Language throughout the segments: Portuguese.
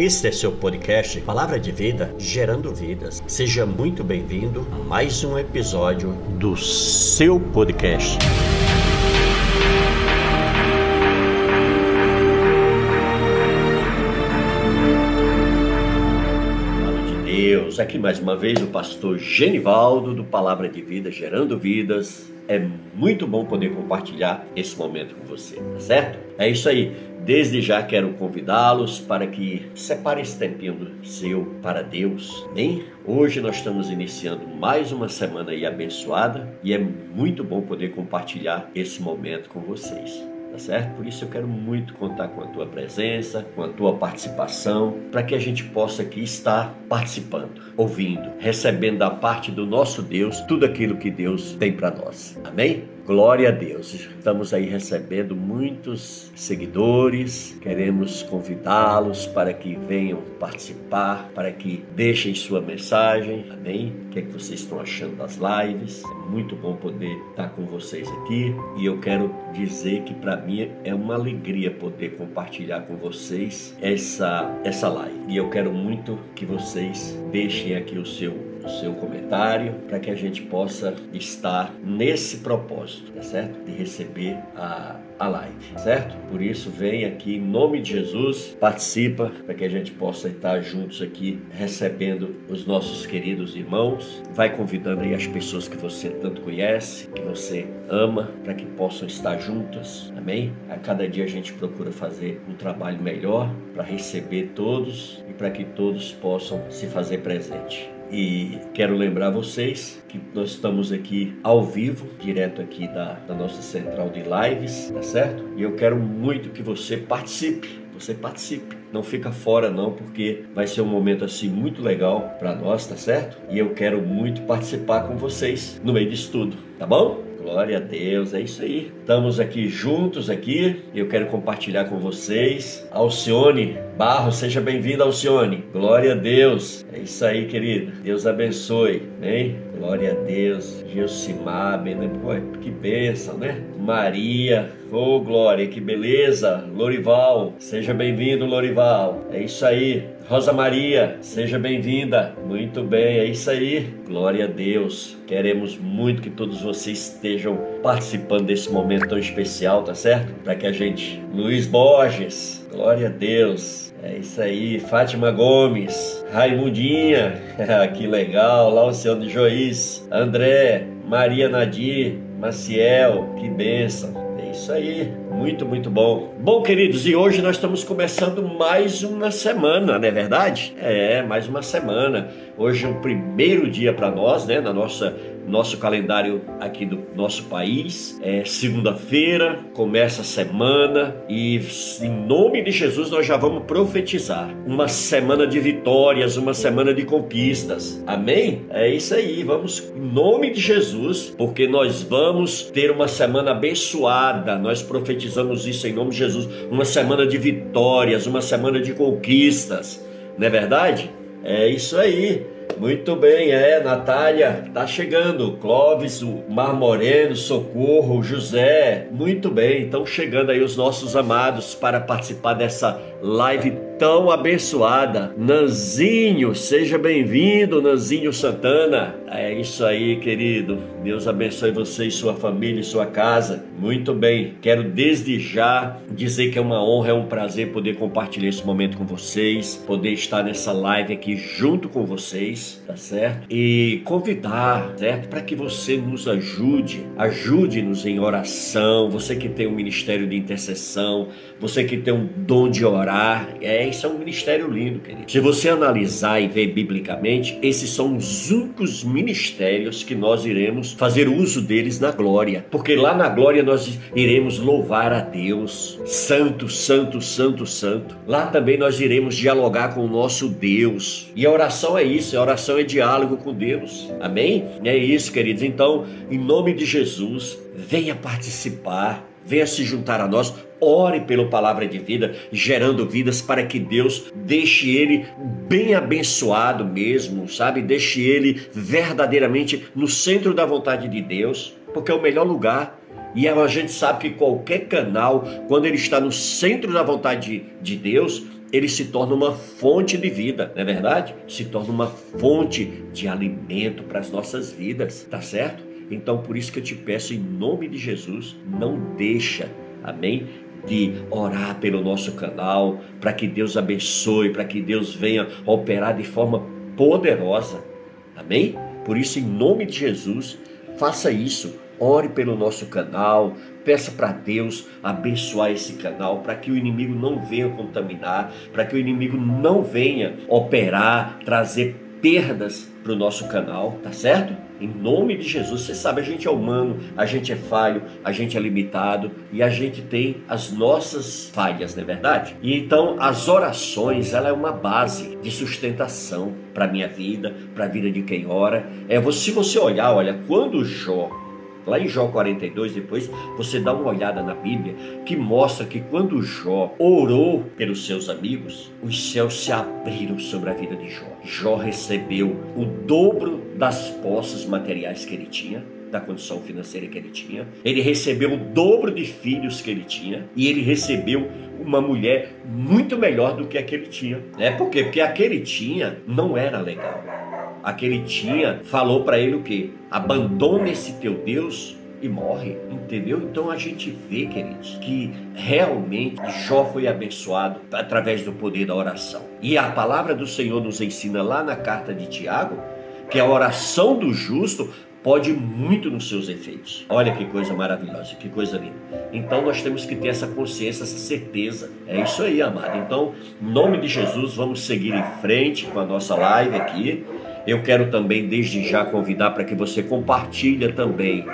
Este é seu podcast Palavra de Vida, gerando vidas. Seja muito bem-vindo a mais um episódio do seu podcast. Deus, aqui mais uma vez o pastor Genivaldo do Palavra de Vida, gerando vidas. É muito bom poder compartilhar esse momento com você, tá certo? É isso aí. Desde já quero convidá-los para que separe esse tempinho seu para Deus. Bem, hoje nós estamos iniciando mais uma semana aí abençoada e é muito bom poder compartilhar esse momento com vocês tá certo? Por isso eu quero muito contar com a tua presença, com a tua participação, para que a gente possa aqui estar participando, ouvindo, recebendo da parte do nosso Deus tudo aquilo que Deus tem para nós. Amém? Glória a Deus. Estamos aí recebendo muitos seguidores. Queremos convidá-los para que venham participar, para que deixem sua mensagem. Amém? O que é que vocês estão achando das lives? É muito bom poder estar com vocês aqui. E eu quero dizer que para mim é uma alegria poder compartilhar com vocês essa essa live. E eu quero muito que vocês deixem aqui o seu o seu comentário para que a gente possa estar nesse propósito, tá certo? De receber a, a live, certo? Por isso, vem aqui em nome de Jesus, participa para que a gente possa estar juntos aqui recebendo os nossos queridos irmãos. Vai convidando aí as pessoas que você tanto conhece, que você ama, para que possam estar juntas, amém? A cada dia a gente procura fazer um trabalho melhor para receber todos e para que todos possam se fazer presente. E quero lembrar vocês que nós estamos aqui ao vivo, direto aqui da, da nossa central de lives, tá certo? E eu quero muito que você participe você participe. Não fica fora não, porque vai ser um momento assim muito legal para nós, tá certo? E eu quero muito participar com vocês no meio disso tudo, tá bom? Glória a Deus, é isso aí. Estamos aqui juntos aqui. Eu quero compartilhar com vocês. Alcione Barro, seja bem-vinda, Alcione. Glória a Deus. É isso aí, querido. Deus abençoe, hein? Glória a Deus. Gilcimar, né? Pô, que bênção, né? Maria, oh glória, que beleza. Lorival, seja bem-vindo, Lorival. É isso aí. Rosa Maria, seja bem-vinda. Muito bem, é isso aí. Glória a Deus. Queremos muito que todos vocês estejam participando desse momento tão especial, tá certo? Para que a gente. Luiz Borges, glória a Deus. É isso aí, Fátima Gomes, Raimundinha, que legal, lá o Luciano de Joiz, André, Maria Nadir, Maciel, que bênção. Isso aí, muito, muito bom. Bom, queridos, e hoje nós estamos começando mais uma semana, não é verdade? É, mais uma semana. Hoje é o primeiro dia para nós, né, na nossa nosso calendário aqui do nosso país. É segunda-feira, começa a semana e em nome de Jesus nós já vamos profetizar uma semana de vitórias, uma semana de conquistas. Amém? É isso aí, vamos em nome de Jesus, porque nós vamos ter uma semana abençoada. Nós profetizamos isso em nome de Jesus, uma semana de vitórias, uma semana de conquistas. Não é verdade? É isso aí. Muito bem, é, Natália, tá chegando. Clóvis, o Mar Moreno, Socorro, José. Muito bem, estão chegando aí os nossos amados para participar dessa live tão abençoada. Nanzinho, seja bem-vindo, Nanzinho Santana. É isso aí, querido. Deus abençoe você e sua família e sua casa. Muito bem. Quero desde já dizer que é uma honra, é um prazer poder compartilhar esse momento com vocês, poder estar nessa live aqui junto com vocês, tá certo? E convidar, certo? Para que você nos ajude, ajude-nos em oração. Você que tem um ministério de intercessão, você que tem um dom de orar, é isso é um ministério lindo, querido. Se você analisar e ver biblicamente, esses são os únicos ministérios que nós iremos fazer uso deles na glória, porque lá na glória nós iremos louvar a Deus, santo, santo, santo, santo. Lá também nós iremos dialogar com o nosso Deus. E a oração é isso, a oração é diálogo com Deus. Amém? É isso, queridos. Então, em nome de Jesus, venha participar venha se juntar a nós, ore pelo palavra de vida, gerando vidas para que Deus deixe ele bem abençoado mesmo, sabe? Deixe ele verdadeiramente no centro da vontade de Deus, porque é o melhor lugar. E a gente sabe que qualquer canal, quando ele está no centro da vontade de, de Deus, ele se torna uma fonte de vida, não é verdade? Se torna uma fonte de alimento para as nossas vidas, tá certo? Então, por isso que eu te peço, em nome de Jesus, não deixa, amém? De orar pelo nosso canal, para que Deus abençoe, para que Deus venha operar de forma poderosa, amém? Por isso, em nome de Jesus, faça isso. Ore pelo nosso canal, peça para Deus abençoar esse canal, para que o inimigo não venha contaminar, para que o inimigo não venha operar, trazer perdas para o nosso canal, tá certo? Em nome de Jesus, você sabe, a gente é humano, a gente é falho, a gente é limitado e a gente tem as nossas falhas, não é verdade? E então as orações, ela é uma base de sustentação para minha vida, para a vida de quem ora. É, se você olhar, olha, quando Jó Lá em Jó 42, depois você dá uma olhada na Bíblia, que mostra que quando Jó orou pelos seus amigos, os céus se abriram sobre a vida de Jó. Jó recebeu o dobro das posses materiais que ele tinha, da condição financeira que ele tinha. Ele recebeu o dobro de filhos que ele tinha e ele recebeu uma mulher muito melhor do que a que ele tinha. É por quê? Porque a que ele tinha não era legal aquele tinha, falou para ele o que? Abandona esse teu Deus e morre, entendeu? Então a gente vê, queridos, que realmente Jó foi abençoado através do poder da oração. E a palavra do Senhor nos ensina lá na carta de Tiago que a oração do justo pode muito nos seus efeitos. Olha que coisa maravilhosa, que coisa linda. Então nós temos que ter essa consciência, essa certeza. É isso aí, amado. Então, em nome de Jesus, vamos seguir em frente com a nossa live aqui. Eu quero também desde já convidar para que você compartilha também.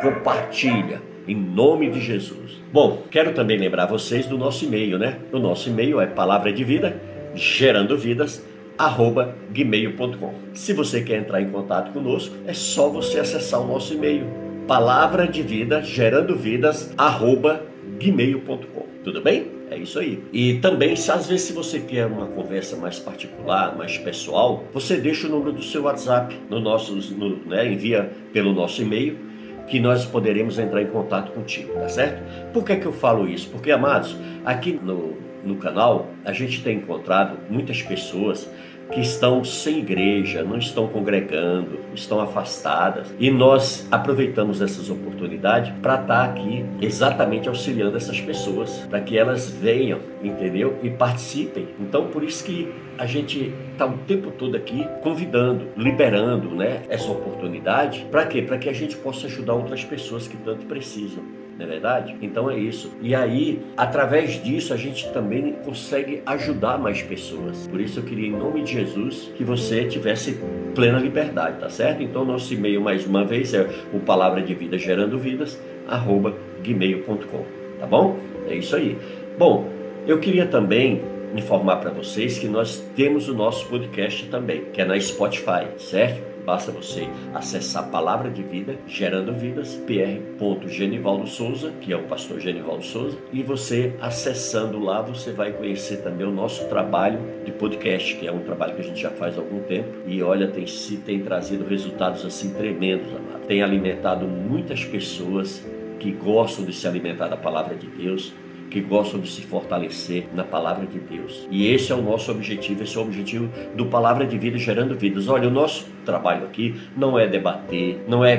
Compartilha em nome de Jesus. Bom, quero também lembrar vocês do nosso e-mail, né? O nosso e-mail é palavra de vida, gerando vidas, arroba gmail.com. Se você quer entrar em contato conosco, é só você acessar o nosso e-mail, palavra de vida, gerando vidas, arroba gmail.com. Tudo bem? É isso aí. E também, se às vezes se você quer uma conversa mais particular, mais pessoal, você deixa o número do seu WhatsApp no nosso, no, né, envia pelo nosso e-mail que nós poderemos entrar em contato contigo, tá certo? Por que, que eu falo isso? Porque, amados, aqui no, no canal a gente tem encontrado muitas pessoas que estão sem igreja, não estão congregando, estão afastadas. E nós aproveitamos essas oportunidades para estar tá aqui exatamente auxiliando essas pessoas, para que elas venham, entendeu? E participem. Então, por isso que a gente está o tempo todo aqui convidando, liberando né, essa oportunidade. Para quê? Para que a gente possa ajudar outras pessoas que tanto precisam não é verdade? Então é isso. E aí, através disso, a gente também consegue ajudar mais pessoas. Por isso eu queria, em nome de Jesus, que você tivesse plena liberdade, tá certo? Então nosso e-mail, mais uma vez, é o palavra de vida gerando vidas, arroba gmail.com, tá bom? É isso aí. Bom, eu queria também informar para vocês que nós temos o nosso podcast também, que é na Spotify, certo? Basta você acessar a Palavra de Vida, Gerando Vidas, pr. Genivaldo Souza, que é o pastor Genivaldo Souza, e você acessando lá, você vai conhecer também o nosso trabalho de podcast, que é um trabalho que a gente já faz há algum tempo, e olha, tem, se tem trazido resultados assim tremendos, amado. Tem alimentado muitas pessoas que gostam de se alimentar da palavra de Deus, que gostam de se fortalecer na palavra de Deus. E esse é o nosso objetivo, esse é o objetivo do Palavra de Vida gerando vidas. Olha, o nosso trabalho aqui não é debater, não é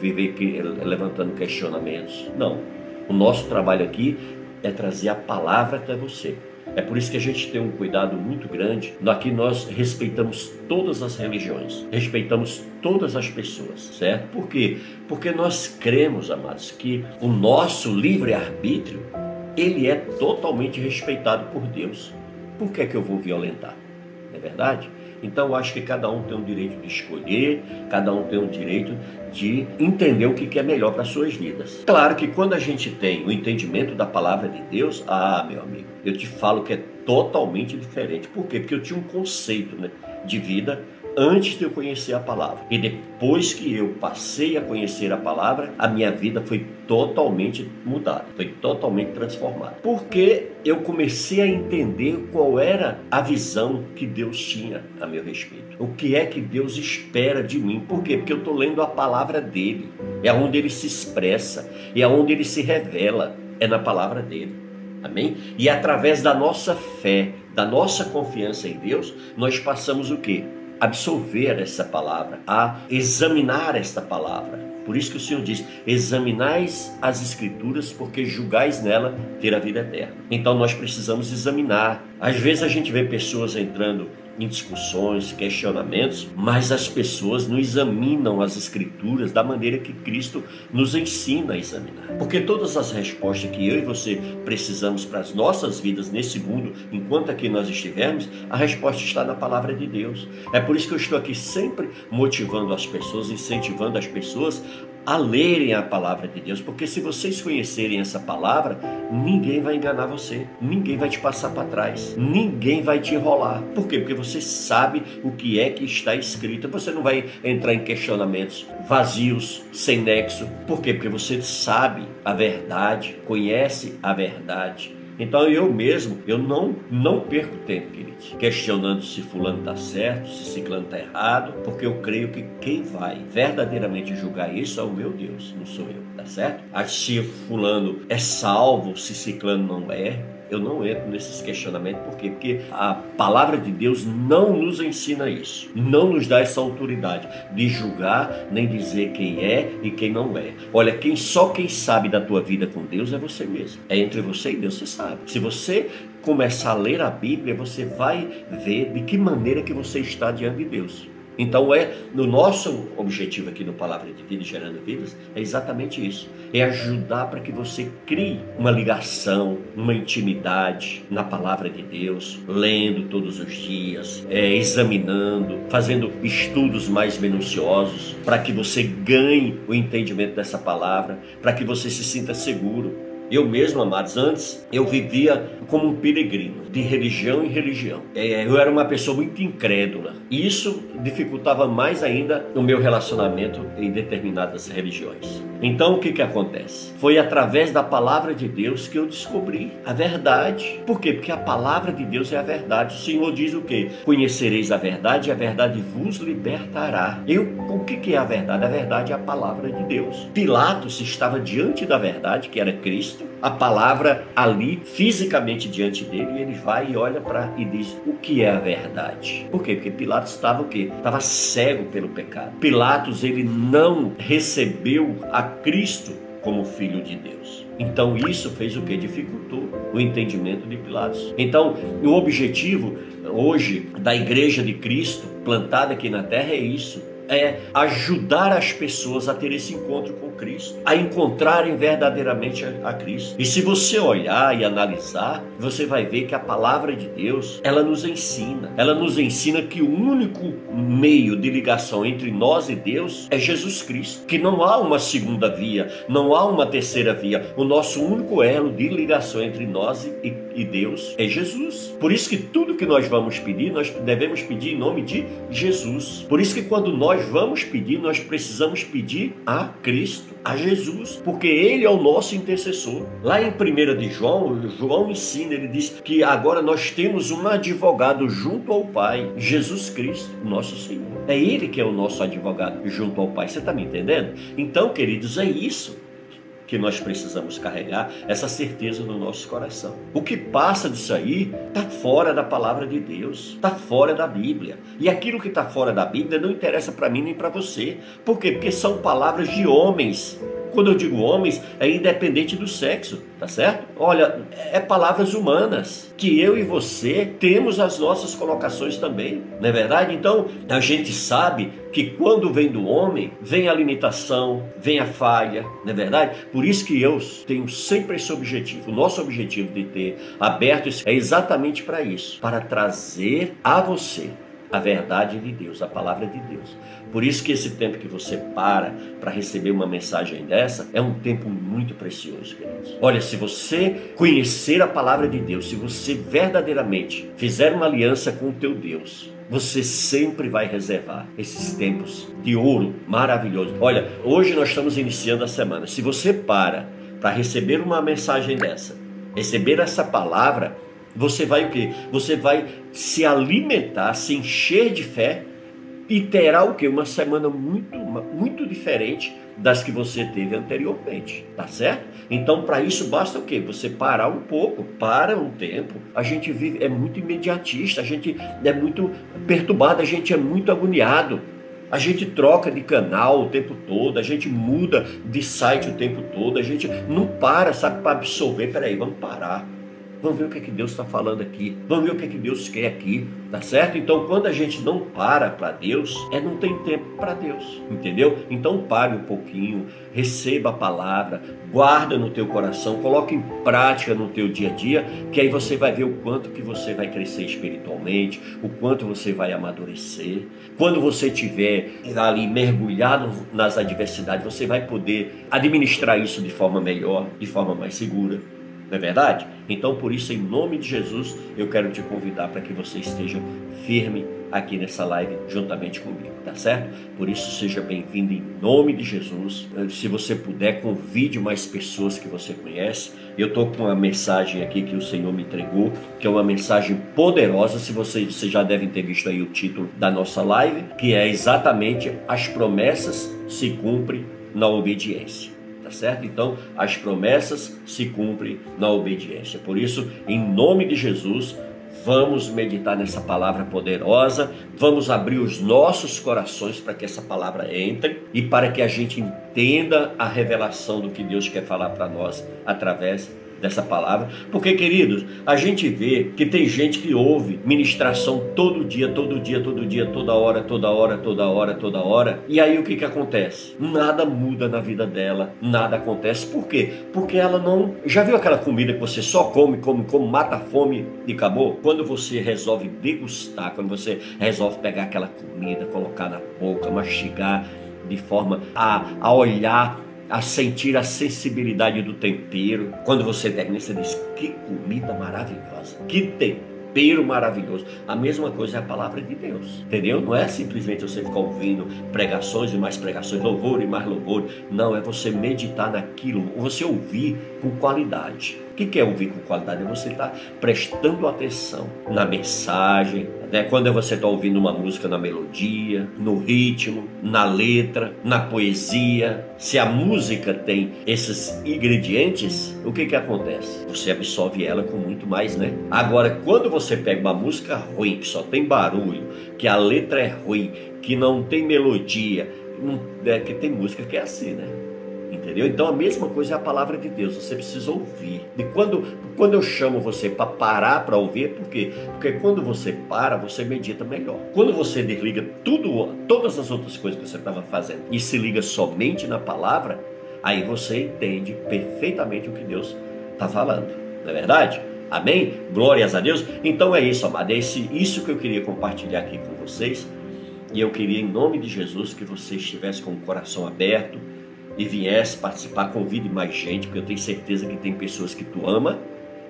viver levantando questionamentos. Não. O nosso trabalho aqui é trazer a palavra até você. É por isso que a gente tem um cuidado muito grande. Aqui nós respeitamos todas as religiões, respeitamos todas as pessoas, certo? Por quê? Porque nós cremos, amados, que o nosso livre-arbítrio ele é totalmente respeitado por Deus. Por que, é que eu vou violentar? Não é verdade? Então eu acho que cada um tem o direito de escolher, cada um tem o direito de entender o que é melhor para suas vidas. Claro que quando a gente tem o entendimento da palavra de Deus, ah, meu amigo, eu te falo que é totalmente diferente. Por quê? Porque eu tinha um conceito né, de vida antes de eu conhecer a palavra. E depois que eu passei a conhecer a palavra, a minha vida foi totalmente mudada, foi totalmente transformada. Porque eu comecei a entender qual era a visão que Deus tinha a meu respeito. O que é que Deus espera de mim? Por quê? Porque eu estou lendo a palavra dele. É onde ele se expressa, é onde ele se revela, é na palavra dele. Amém? E através da nossa fé da nossa confiança em Deus, nós passamos o quê? Absorver essa palavra, a examinar esta palavra. Por isso que o Senhor diz: examinais as Escrituras, porque julgais nela ter a vida eterna. Então nós precisamos examinar. Às vezes a gente vê pessoas entrando em discussões, questionamentos, mas as pessoas não examinam as escrituras da maneira que Cristo nos ensina a examinar. Porque todas as respostas que eu e você precisamos para as nossas vidas nesse mundo, enquanto aqui nós estivermos, a resposta está na palavra de Deus. É por isso que eu estou aqui sempre motivando as pessoas, incentivando as pessoas a lerem a palavra de Deus, porque se vocês conhecerem essa palavra, ninguém vai enganar você, ninguém vai te passar para trás, ninguém vai te enrolar. Por quê? Porque você sabe o que é que está escrito. Você não vai entrar em questionamentos vazios, sem nexo. Por quê? Porque você sabe a verdade, conhece a verdade então eu mesmo, eu não, não perco tempo, queridos, questionando se fulano está certo, se ciclano está errado, porque eu creio que quem vai verdadeiramente julgar isso é o meu Deus, não sou eu, tá certo? Se fulano é salvo, se ciclano não é, eu não entro nesses questionamentos, por quê? Porque a palavra de Deus não nos ensina isso, não nos dá essa autoridade de julgar nem dizer quem é e quem não é. Olha, quem só quem sabe da tua vida com Deus é você mesmo. É entre você e Deus, você sabe. Se você começar a ler a Bíblia, você vai ver de que maneira que você está diante de Deus. Então é no nosso objetivo aqui no Palavra de Vida Gerando Vidas é exatamente isso, é ajudar para que você crie uma ligação, uma intimidade na Palavra de Deus, lendo todos os dias, é, examinando, fazendo estudos mais minuciosos para que você ganhe o entendimento dessa palavra, para que você se sinta seguro eu mesmo, amados, antes eu vivia como um peregrino, de religião em religião. É, eu era uma pessoa muito incrédula. E isso dificultava mais ainda o meu relacionamento em determinadas religiões. Então o que, que acontece? Foi através da palavra de Deus que eu descobri a verdade. Por quê? Porque a palavra de Deus é a verdade. O Senhor diz o quê? Conhecereis a verdade e a verdade vos libertará. Eu, o que, que é a verdade? A verdade é a palavra de Deus. Pilatos estava diante da verdade, que era Cristo a palavra ali fisicamente diante dele, e ele vai e olha para e diz o que é a verdade. Por quê? Porque Pilatos estava o quê? Estava cego pelo pecado. Pilatos ele não recebeu a Cristo como filho de Deus. Então isso fez o que? Dificultou o entendimento de Pilatos. Então o objetivo hoje da igreja de Cristo plantada aqui na terra é isso é ajudar as pessoas a ter esse encontro com Cristo, a encontrarem verdadeiramente a, Cristo. E se você olhar e analisar, você vai ver que a palavra de Deus, ela nos ensina. Ela nos ensina que o único meio de ligação entre nós e Deus é Jesus Cristo, que não há uma segunda via, não há uma terceira via. O nosso único elo de ligação entre nós e, e Deus é Jesus. Por isso que tudo que nós vamos pedir, nós devemos pedir em nome de Jesus. Por isso que quando nós vamos pedir, nós precisamos pedir a Cristo, a Jesus, porque Ele é o nosso intercessor. Lá em 1 de João, João ensina, ele diz que agora nós temos um advogado junto ao Pai, Jesus Cristo, nosso Senhor. É Ele que é o nosso advogado junto ao Pai. Você está me entendendo? Então, queridos, é isso que nós precisamos carregar essa certeza no nosso coração. O que passa disso aí está fora da palavra de Deus, está fora da Bíblia. E aquilo que está fora da Bíblia não interessa para mim nem para você. Por quê? Porque são palavras de homens quando eu digo homens, é independente do sexo, tá certo? Olha, é palavras humanas que eu e você temos as nossas colocações também, não é verdade? Então, a gente sabe que quando vem do homem, vem a limitação, vem a falha, não é verdade? Por isso que eu tenho sempre esse objetivo. O nosso objetivo de ter aberto é exatamente para isso, para trazer a você a verdade de Deus, a palavra de Deus. Por isso que esse tempo que você para para receber uma mensagem dessa é um tempo muito precioso, queridos. Olha, se você conhecer a palavra de Deus, se você verdadeiramente fizer uma aliança com o teu Deus, você sempre vai reservar esses tempos de ouro maravilhoso. Olha, hoje nós estamos iniciando a semana. Se você para para receber uma mensagem dessa, receber essa palavra, você vai o quê? Você vai se alimentar, se encher de fé e terá o que? Uma semana muito, muito diferente das que você teve anteriormente, tá certo? Então, para isso basta o quê? Você parar um pouco, para um tempo. A gente vive é muito imediatista, a gente é muito perturbado, a gente é muito agoniado. A gente troca de canal o tempo todo, a gente muda de site o tempo todo, a gente não para, sabe, para absorver. Peraí, vamos parar. Vamos ver o que, é que Deus está falando aqui. Vamos ver o que, é que Deus quer aqui. Tá certo? Então, quando a gente não para para Deus, é não tem tempo para Deus. Entendeu? Então, pare um pouquinho, receba a palavra, guarda no teu coração, coloque em prática no teu dia a dia, que aí você vai ver o quanto que você vai crescer espiritualmente, o quanto você vai amadurecer. Quando você tiver ali mergulhado nas adversidades, você vai poder administrar isso de forma melhor, de forma mais segura. Não é verdade? Então, por isso, em nome de Jesus, eu quero te convidar para que você esteja firme aqui nessa live juntamente comigo, tá certo? Por isso, seja bem-vindo em nome de Jesus. Se você puder, convide mais pessoas que você conhece. Eu estou com uma mensagem aqui que o Senhor me entregou, que é uma mensagem poderosa. Se vocês, vocês já devem ter visto aí o título da nossa live, que é exatamente As promessas se cumprem na obediência tá certo? Então, as promessas se cumprem na obediência. Por isso, em nome de Jesus, vamos meditar nessa palavra poderosa, vamos abrir os nossos corações para que essa palavra entre e para que a gente entenda a revelação do que Deus quer falar para nós através dessa palavra, porque queridos, a gente vê que tem gente que ouve ministração todo dia, todo dia, todo dia, toda hora, toda hora, toda hora, toda hora, e aí o que que acontece? Nada muda na vida dela, nada acontece. Por quê? Porque ela não. Já viu aquela comida que você só come, come, come, mata a fome e acabou? Quando você resolve degustar, quando você resolve pegar aquela comida, colocar na boca, mastigar de forma a, a olhar a sentir a sensibilidade do tempero. Quando você termina, você diz: Que comida maravilhosa, que tempero maravilhoso. A mesma coisa é a palavra de Deus, entendeu? Não é simplesmente você ficar ouvindo pregações e mais pregações, louvor e mais louvor. Não, é você meditar naquilo, você ouvir com qualidade. O que é ouvir com qualidade? É você estar tá prestando atenção na mensagem, né? Quando você está ouvindo uma música na melodia, no ritmo, na letra, na poesia, se a música tem esses ingredientes, o que que acontece? Você absorve ela com muito mais, né? Agora, quando você pega uma música ruim, que só tem barulho, que a letra é ruim, que não tem melodia, não, é que tem música que é assim, né? Entendeu? Então a mesma coisa é a palavra de Deus, você precisa ouvir. E quando, quando eu chamo você para parar para ouvir, por quê? Porque quando você para, você medita melhor. Quando você desliga tudo, todas as outras coisas que você estava fazendo e se liga somente na palavra, aí você entende perfeitamente o que Deus está falando. Não é verdade? Amém? Glórias a Deus. Então é isso, amado. É esse, isso que eu queria compartilhar aqui com vocês. E eu queria, em nome de Jesus, que você estivesse com o coração aberto e viesse participar, convide mais gente, porque eu tenho certeza que tem pessoas que tu ama,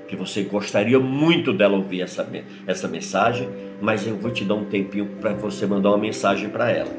que você gostaria muito dela ouvir essa, essa mensagem, mas eu vou te dar um tempinho para você mandar uma mensagem para ela.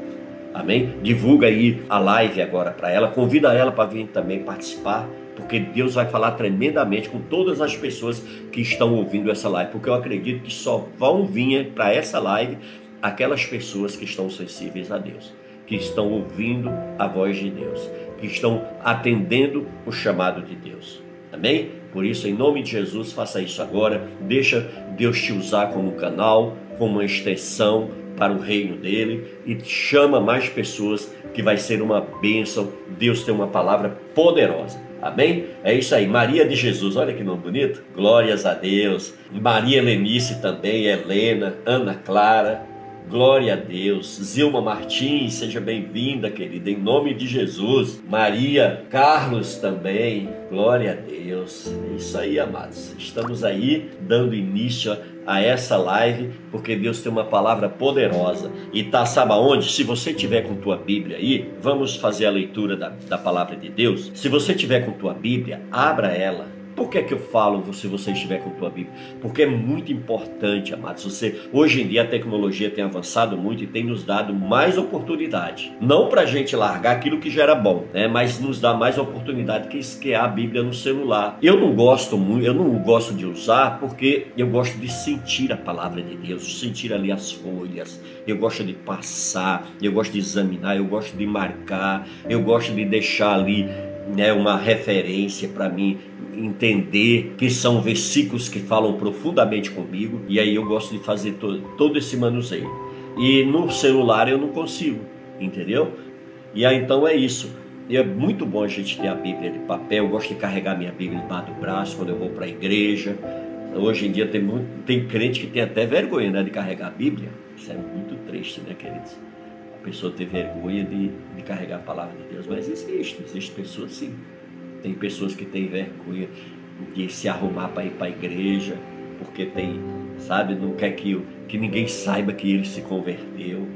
Amém? Divulga aí a live agora para ela, convida ela para vir também participar, porque Deus vai falar tremendamente com todas as pessoas que estão ouvindo essa live, porque eu acredito que só vão vir para essa live aquelas pessoas que estão sensíveis a Deus, que estão ouvindo a voz de Deus que estão atendendo o chamado de Deus. Amém? Por isso, em nome de Jesus, faça isso agora. Deixa Deus te usar como canal, como uma extensão para o reino dele e chama mais pessoas que vai ser uma bênção. Deus tem uma palavra poderosa. Amém? É isso aí. Maria de Jesus, olha que nome bonito. Glórias a Deus. Maria Lenice também, Helena, Ana Clara, Glória a Deus. Zilma Martins, seja bem-vinda, querida, em nome de Jesus. Maria Carlos também. Glória a Deus. É isso aí, amados. Estamos aí dando início a essa live, porque Deus tem uma palavra poderosa. E tá, sabe aonde? Se você tiver com tua Bíblia aí, vamos fazer a leitura da, da palavra de Deus. Se você tiver com tua Bíblia, abra ela Por que, é que eu falo se você estiver com a tua Bíblia? Porque é muito importante, amados. Você, hoje em dia a tecnologia tem avançado muito e tem nos dado mais oportunidade. Não para a gente largar aquilo que já era bom, né? mas nos dá mais oportunidade que esquear a Bíblia no celular. Eu não gosto muito, eu não gosto de usar porque eu gosto de sentir a palavra de Deus, sentir ali as folhas, eu gosto de passar, eu gosto de examinar, eu gosto de marcar, eu gosto de deixar ali né, uma referência para mim entender que são versículos que falam profundamente comigo e aí eu gosto de fazer todo, todo esse manuseio. E no celular eu não consigo, entendeu? E aí então é isso. E é muito bom a gente ter a Bíblia de papel. Eu gosto de carregar minha Bíblia embaixo do braço quando eu vou para a igreja. Hoje em dia tem, muito, tem crente que tem até vergonha né, de carregar a Bíblia. Isso é muito triste, né, queridos? Pessoa ter vergonha de, de carregar a palavra de Deus. Mas existe, existe pessoas sim. Tem pessoas que têm vergonha de se arrumar para ir para a igreja, porque tem, sabe, não quer que, que ninguém saiba que ele se converteu.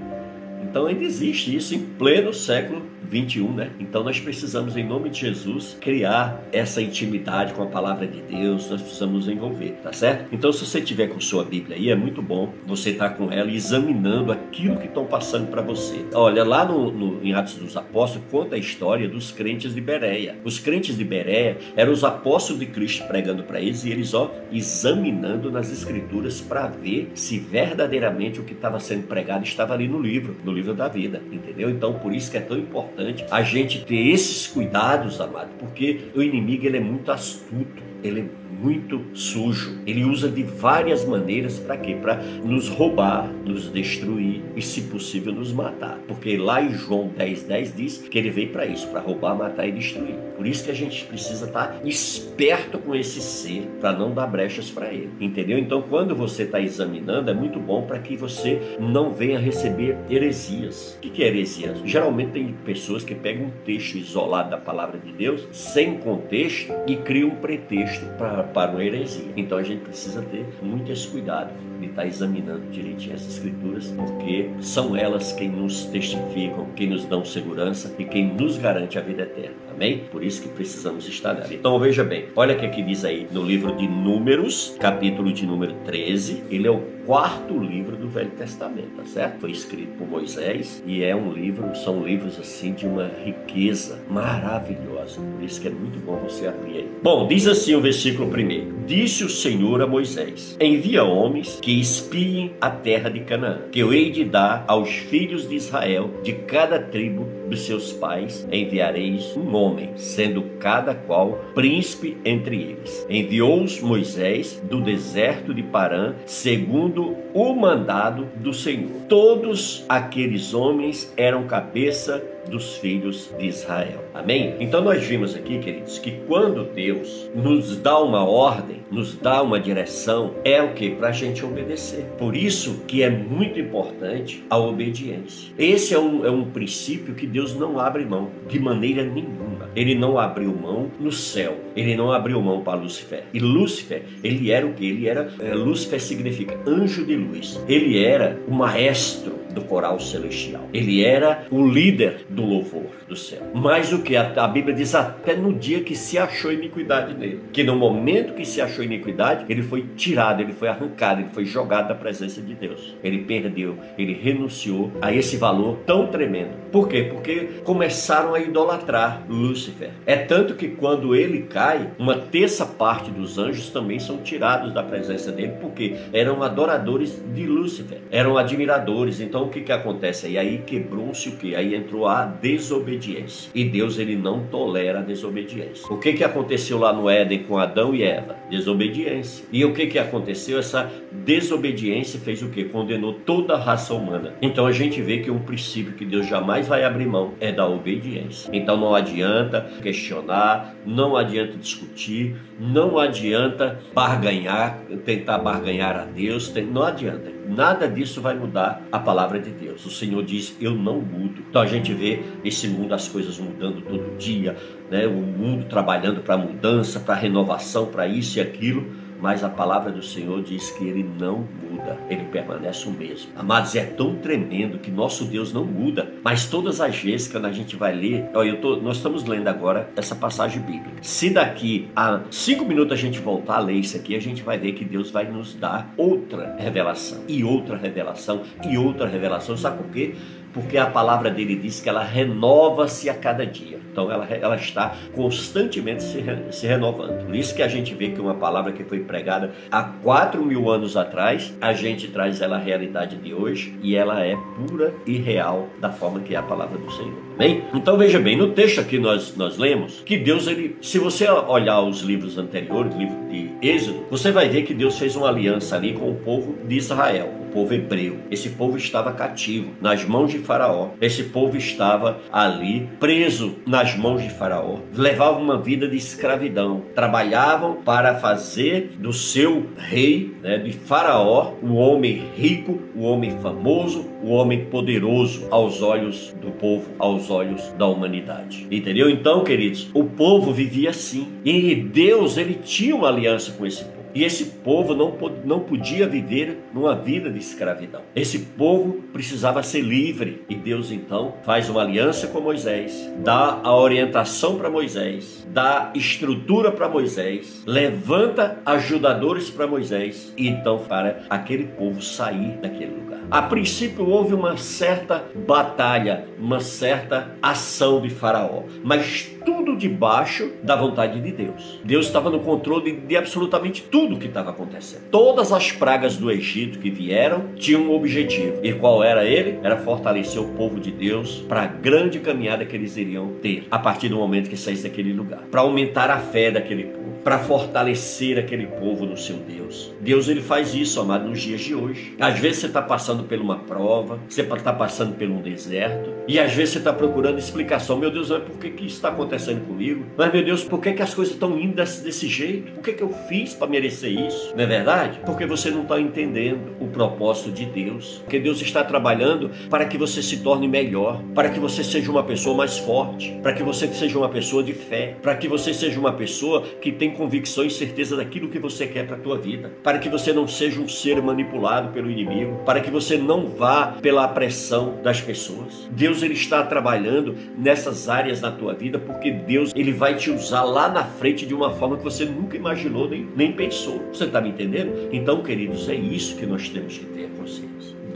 Então ainda existe isso em pleno século 21, né? Então nós precisamos, em nome de Jesus, criar essa intimidade com a palavra de Deus, nós precisamos nos envolver, tá certo? Então, se você tiver com sua Bíblia aí, é muito bom você estar tá com ela examinando aquilo que estão passando para você. Olha, lá no, no, em Atos dos Apóstolos, conta a história dos crentes de Bereia. Os crentes de Bereia eram os apóstolos de Cristo pregando para eles e eles, ó, examinando nas Escrituras para ver se verdadeiramente o que estava sendo pregado estava ali no livro, no livro da vida, entendeu? Então, por isso que é tão importante a gente ter esses cuidados, amado, porque o inimigo ele é muito astuto, ele é muito sujo. Ele usa de várias maneiras para quê? Para nos roubar, nos destruir e, se possível, nos matar. Porque lá em João 10, 10 diz que ele veio para isso, para roubar, matar e destruir. Por isso que a gente precisa estar tá esperto com esse ser para não dar brechas para ele. Entendeu? Então, quando você está examinando, é muito bom para que você não venha receber heresias. O que é heresias? Geralmente tem pessoas que pegam um texto isolado da palavra de Deus, sem contexto, e criam um pretexto para para uma heresia. Então a gente precisa ter muito esse cuidado de estar examinando direitinho essas escrituras, porque são elas quem nos testificam, quem nos dão segurança e quem nos garante a vida eterna. Amém? Por isso que precisamos estar nela. Então veja bem, olha o que aqui diz aí no livro de Números, capítulo de número 13. Ele é o quarto livro do Velho Testamento, tá certo? Foi escrito por Moisés e é um livro, são livros assim de uma riqueza maravilhosa. Por isso que é muito bom você abrir aí. Bom, diz assim o versículo primeiro: Disse o Senhor a Moisés: Envia homens que espiem a terra de Canaã, que eu hei de dar aos filhos de Israel, de cada tribo dos seus pais, enviareis um homem, sendo cada qual príncipe entre eles. Enviou-os Moisés do deserto de Parã, segundo o mandado do Senhor. Todos aqueles homens eram cabeça dos filhos de Israel. Amém? Então nós vimos aqui, queridos, que quando Deus nos dá uma ordem, nos dá uma direção, é o que? Para a gente obedecer. Por isso que é muito importante a obediência. Esse é um, é um princípio que Deus não abre mão de maneira nenhuma. Ele não abriu mão no céu. Ele não abriu mão para Lúcifer. E Lúcifer, ele era o que? Ele era. É, Lúcifer significa anjo de luz. Ele era o maestro do coral celestial. Ele era o líder do louvor do céu. Mais do que a, a, Bíblia diz até no dia que se achou iniquidade nele, que no momento que se achou iniquidade, ele foi tirado, ele foi arrancado, ele foi jogado da presença de Deus. Ele perdeu, ele renunciou a esse valor tão tremendo. Por quê? Porque começaram a idolatrar Lúcifer. É tanto que quando ele cai, uma terça parte dos anjos também são tirados da presença dele, porque eram adoradores de Lúcifer, eram admiradores. Então o que, que acontece aí? Aí quebrou-se o que? Aí entrou a desobediência. E Deus ele não tolera a desobediência. O que, que aconteceu lá no Éden com Adão e Eva? Desobediência. E o que, que aconteceu? Essa desobediência fez o que? Condenou toda a raça humana. Então a gente vê que um princípio que Deus jamais vai abrir mão é da obediência. Então não adianta questionar, não adianta discutir, não adianta barganhar, tentar barganhar a Deus, não adianta. Nada disso vai mudar a palavra de Deus. O Senhor diz: Eu não mudo. Então a gente vê esse mundo, as coisas mudando todo dia, né? o mundo trabalhando para mudança, para renovação, para isso e aquilo. Mas a palavra do Senhor diz que ele não muda, ele permanece o mesmo. Amados, é tão tremendo que nosso Deus não muda, mas todas as vezes que a gente vai ler, eu tô, nós estamos lendo agora essa passagem bíblica. Se daqui a cinco minutos a gente voltar a ler isso aqui, a gente vai ver que Deus vai nos dar outra revelação, e outra revelação, e outra revelação. Sabe por quê? Porque a palavra dele diz que ela renova-se a cada dia. Então ela, ela está constantemente se, se renovando. Por isso que a gente vê que uma palavra que foi pregada há quatro mil anos atrás, a gente traz ela à realidade de hoje e ela é pura e real da forma que é a palavra do Senhor. Então veja bem, no texto aqui nós, nós lemos que Deus, ele, se você olhar os livros anteriores, livro de Êxodo, você vai ver que Deus fez uma aliança ali com o povo de Israel, o povo hebreu. Esse povo estava cativo nas mãos de Faraó. Esse povo estava ali preso nas mãos de Faraó. Levavam uma vida de escravidão. Trabalhavam para fazer do seu rei, né, de Faraó, o homem rico, o homem famoso, o homem poderoso aos olhos do povo, aos olhos da humanidade. Entendeu? Então, queridos, o povo vivia assim. E Deus, ele tinha uma aliança com esse povo. E esse povo não, não podia viver numa vida de escravidão. Esse povo precisava ser livre. E Deus então faz uma aliança com Moisés, dá a orientação para Moisés, dá estrutura para Moisés, levanta ajudadores para Moisés e então para aquele povo sair daquele lugar. A princípio houve uma certa batalha, uma certa ação de Faraó, mas tudo debaixo da vontade de Deus. Deus estava no controle de absolutamente tudo que estava acontecendo. Todas as pragas do Egito que vieram tinham um objetivo. E qual era ele? Era fortalecer o povo de Deus para a grande caminhada que eles iriam ter a partir do momento que saísse daquele lugar, para aumentar a fé daquele povo para fortalecer aquele povo no seu Deus. Deus ele faz isso, amado, nos dias de hoje. Às vezes você está passando por uma prova, você está passando por um deserto, e às vezes você está procurando explicação. Meu Deus, por que, que isso está acontecendo comigo? Mas, meu Deus, por que, que as coisas estão indo desse, desse jeito? O que, que eu fiz para merecer isso? Não é verdade? Porque você não está entendendo o propósito de Deus. Porque Deus está trabalhando para que você se torne melhor, para que você seja uma pessoa mais forte, para que você seja uma pessoa de fé, para que você seja uma pessoa que tem convicção e certeza daquilo que você quer para a tua vida, para que você não seja um ser manipulado pelo inimigo, para que você não vá pela pressão das pessoas. Deus ele está trabalhando nessas áreas na tua vida porque Deus ele vai te usar lá na frente de uma forma que você nunca imaginou nem, nem pensou. Você está me entendendo? Então, queridos, é isso que nós temos que ter consciência.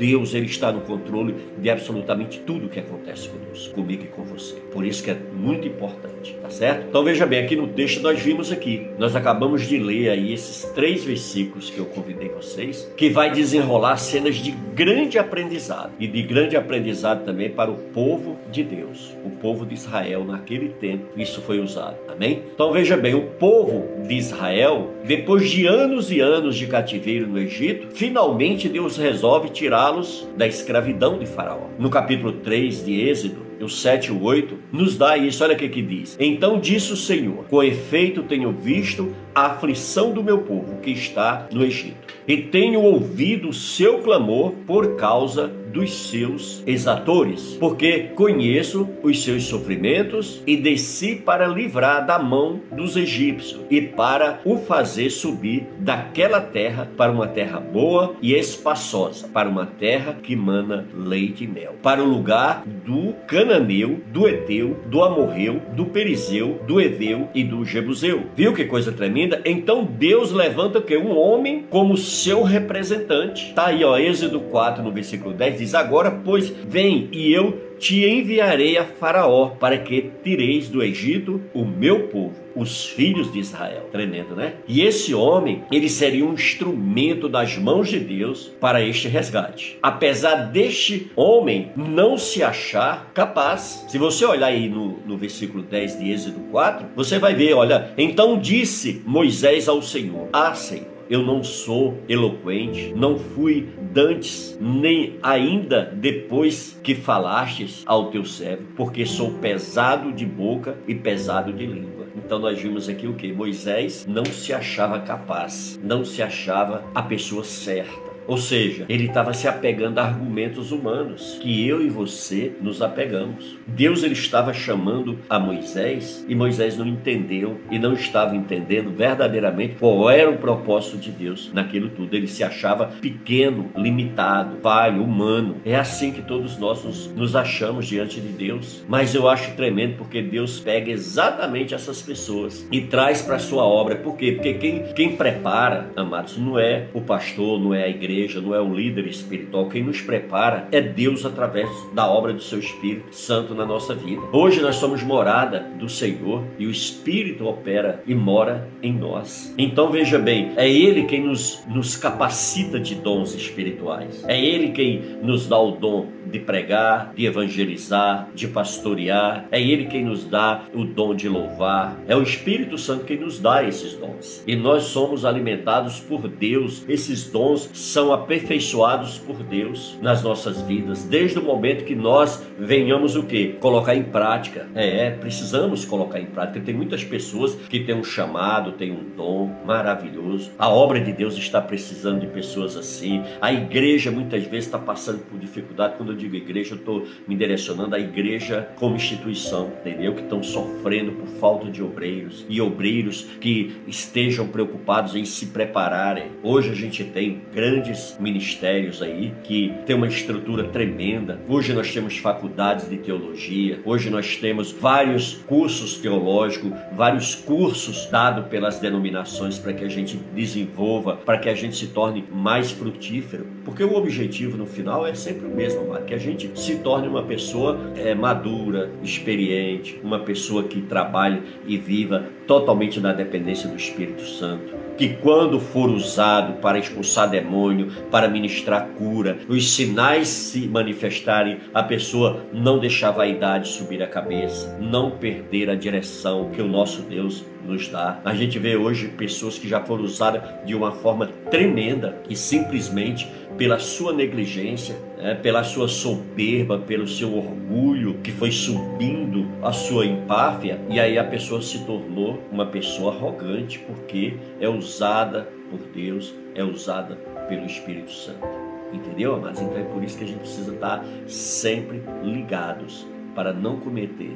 Deus ele está no controle de absolutamente tudo que acontece conosco, comigo e com você. Por isso que é muito importante, tá certo? Então veja bem, aqui no texto nós vimos aqui, nós acabamos de ler aí esses três versículos que eu convidei vocês, que vai desenrolar cenas de grande aprendizado e de grande aprendizado também para o povo de Deus, o povo de Israel naquele tempo. Isso foi usado, amém? Então veja bem, o povo de Israel, depois de anos e anos de cativeiro no Egito, finalmente Deus resolve tirar tirá-los da escravidão de Faraó. No capítulo 3 de Êxodo, o 7 e o 8, nos dá isso. Olha o que, que diz. Então disse o Senhor: Com efeito tenho visto a aflição do meu povo que está no Egito, e tenho ouvido o seu clamor por causa dos seus exatores, porque conheço os seus sofrimentos e desci para livrar da mão dos egípcios e para o fazer subir daquela terra para uma terra boa e espaçosa, para uma terra que mana leite e mel, para o lugar do cananeu, do eteu, do amorreu, do perizeu, do eveu e do jebuseu. Viu que coisa tremenda? Então Deus levanta que? Um homem como seu representante. Tá aí, ó, Êxodo 4 no versículo 10 diz: Agora, pois, vem e eu te enviarei a Faraó para que tireis do Egito o meu povo, os filhos de Israel. Tremendo, né? E esse homem, ele seria um instrumento das mãos de Deus para este resgate. Apesar deste homem não se achar capaz, se você olhar aí no, no versículo 10 de Êxodo 4, você vai ver, olha, então disse Moisés ao Senhor: Ah, Senhor eu não sou eloquente, não fui dantes, nem ainda depois que falastes ao teu servo, porque sou pesado de boca e pesado de língua. Então nós vimos aqui o que? Moisés não se achava capaz, não se achava a pessoa certa Ou seja, ele estava se apegando a argumentos humanos que eu e você nos apegamos. Deus ele estava chamando a Moisés e Moisés não entendeu e não estava entendendo verdadeiramente qual era o propósito de Deus naquilo tudo. Ele se achava pequeno, limitado, falho, humano. É assim que todos nós nos, nos achamos diante de Deus. Mas eu acho tremendo porque Deus pega exatamente essas pessoas e traz para a sua obra. Por quê? Porque quem, quem prepara, amados, não é o pastor, não é a igreja, não é o líder espiritual. Quem nos prepara é Deus através da obra do seu Espírito Santo na nossa vida. Hoje nós somos morada do Senhor e o Espírito opera e mora em nós. Então veja bem, é Ele quem nos, nos capacita de dons espirituais. É Ele quem nos dá o dom de pregar, de evangelizar, de pastorear. É Ele quem nos dá o dom de louvar. É o Espírito Santo quem nos dá esses dons. E nós somos alimentados por Deus. Esses dons são aperfeiçoados por Deus nas nossas vidas, desde o momento que nós venhamos o que? Colocar em prática. É, é, precisamos colocar em prática. Tem muitas pessoas que têm um chamado, têm um dom maravilhoso. A obra de Deus está precisando de pessoas assim. A igreja muitas vezes está passando por dificuldade. Quando eu digo igreja, eu estou me direcionando à igreja como instituição, entendeu? Que estão sofrendo por falta de obreiros e obreiros que estejam preocupados em se prepararem. Hoje a gente tem grandes ministérios aí que tem uma estrutura tremenda. Hoje nós temos faculdades de teologia, hoje nós temos vários cursos teológicos, vários cursos dados pelas denominações para que a gente desenvolva, para que a gente se torne mais frutífero. Porque o objetivo no final é sempre o mesmo, que a gente se torne uma pessoa é, madura, experiente, uma pessoa que trabalhe e viva totalmente na dependência do Espírito Santo que quando for usado para expulsar demônio, para ministrar cura, os sinais se manifestarem, a pessoa não deixar a vaidade subir a cabeça, não perder a direção que o nosso Deus nos dá. A gente vê hoje pessoas que já foram usadas de uma forma tremenda e simplesmente pela sua negligência, né, pela sua soberba, pelo seu orgulho que foi subindo a sua empáfia, e aí a pessoa se tornou uma pessoa arrogante porque é usada por Deus, é usada pelo Espírito Santo. Entendeu, amados? Então é por isso que a gente precisa estar sempre ligados para não cometer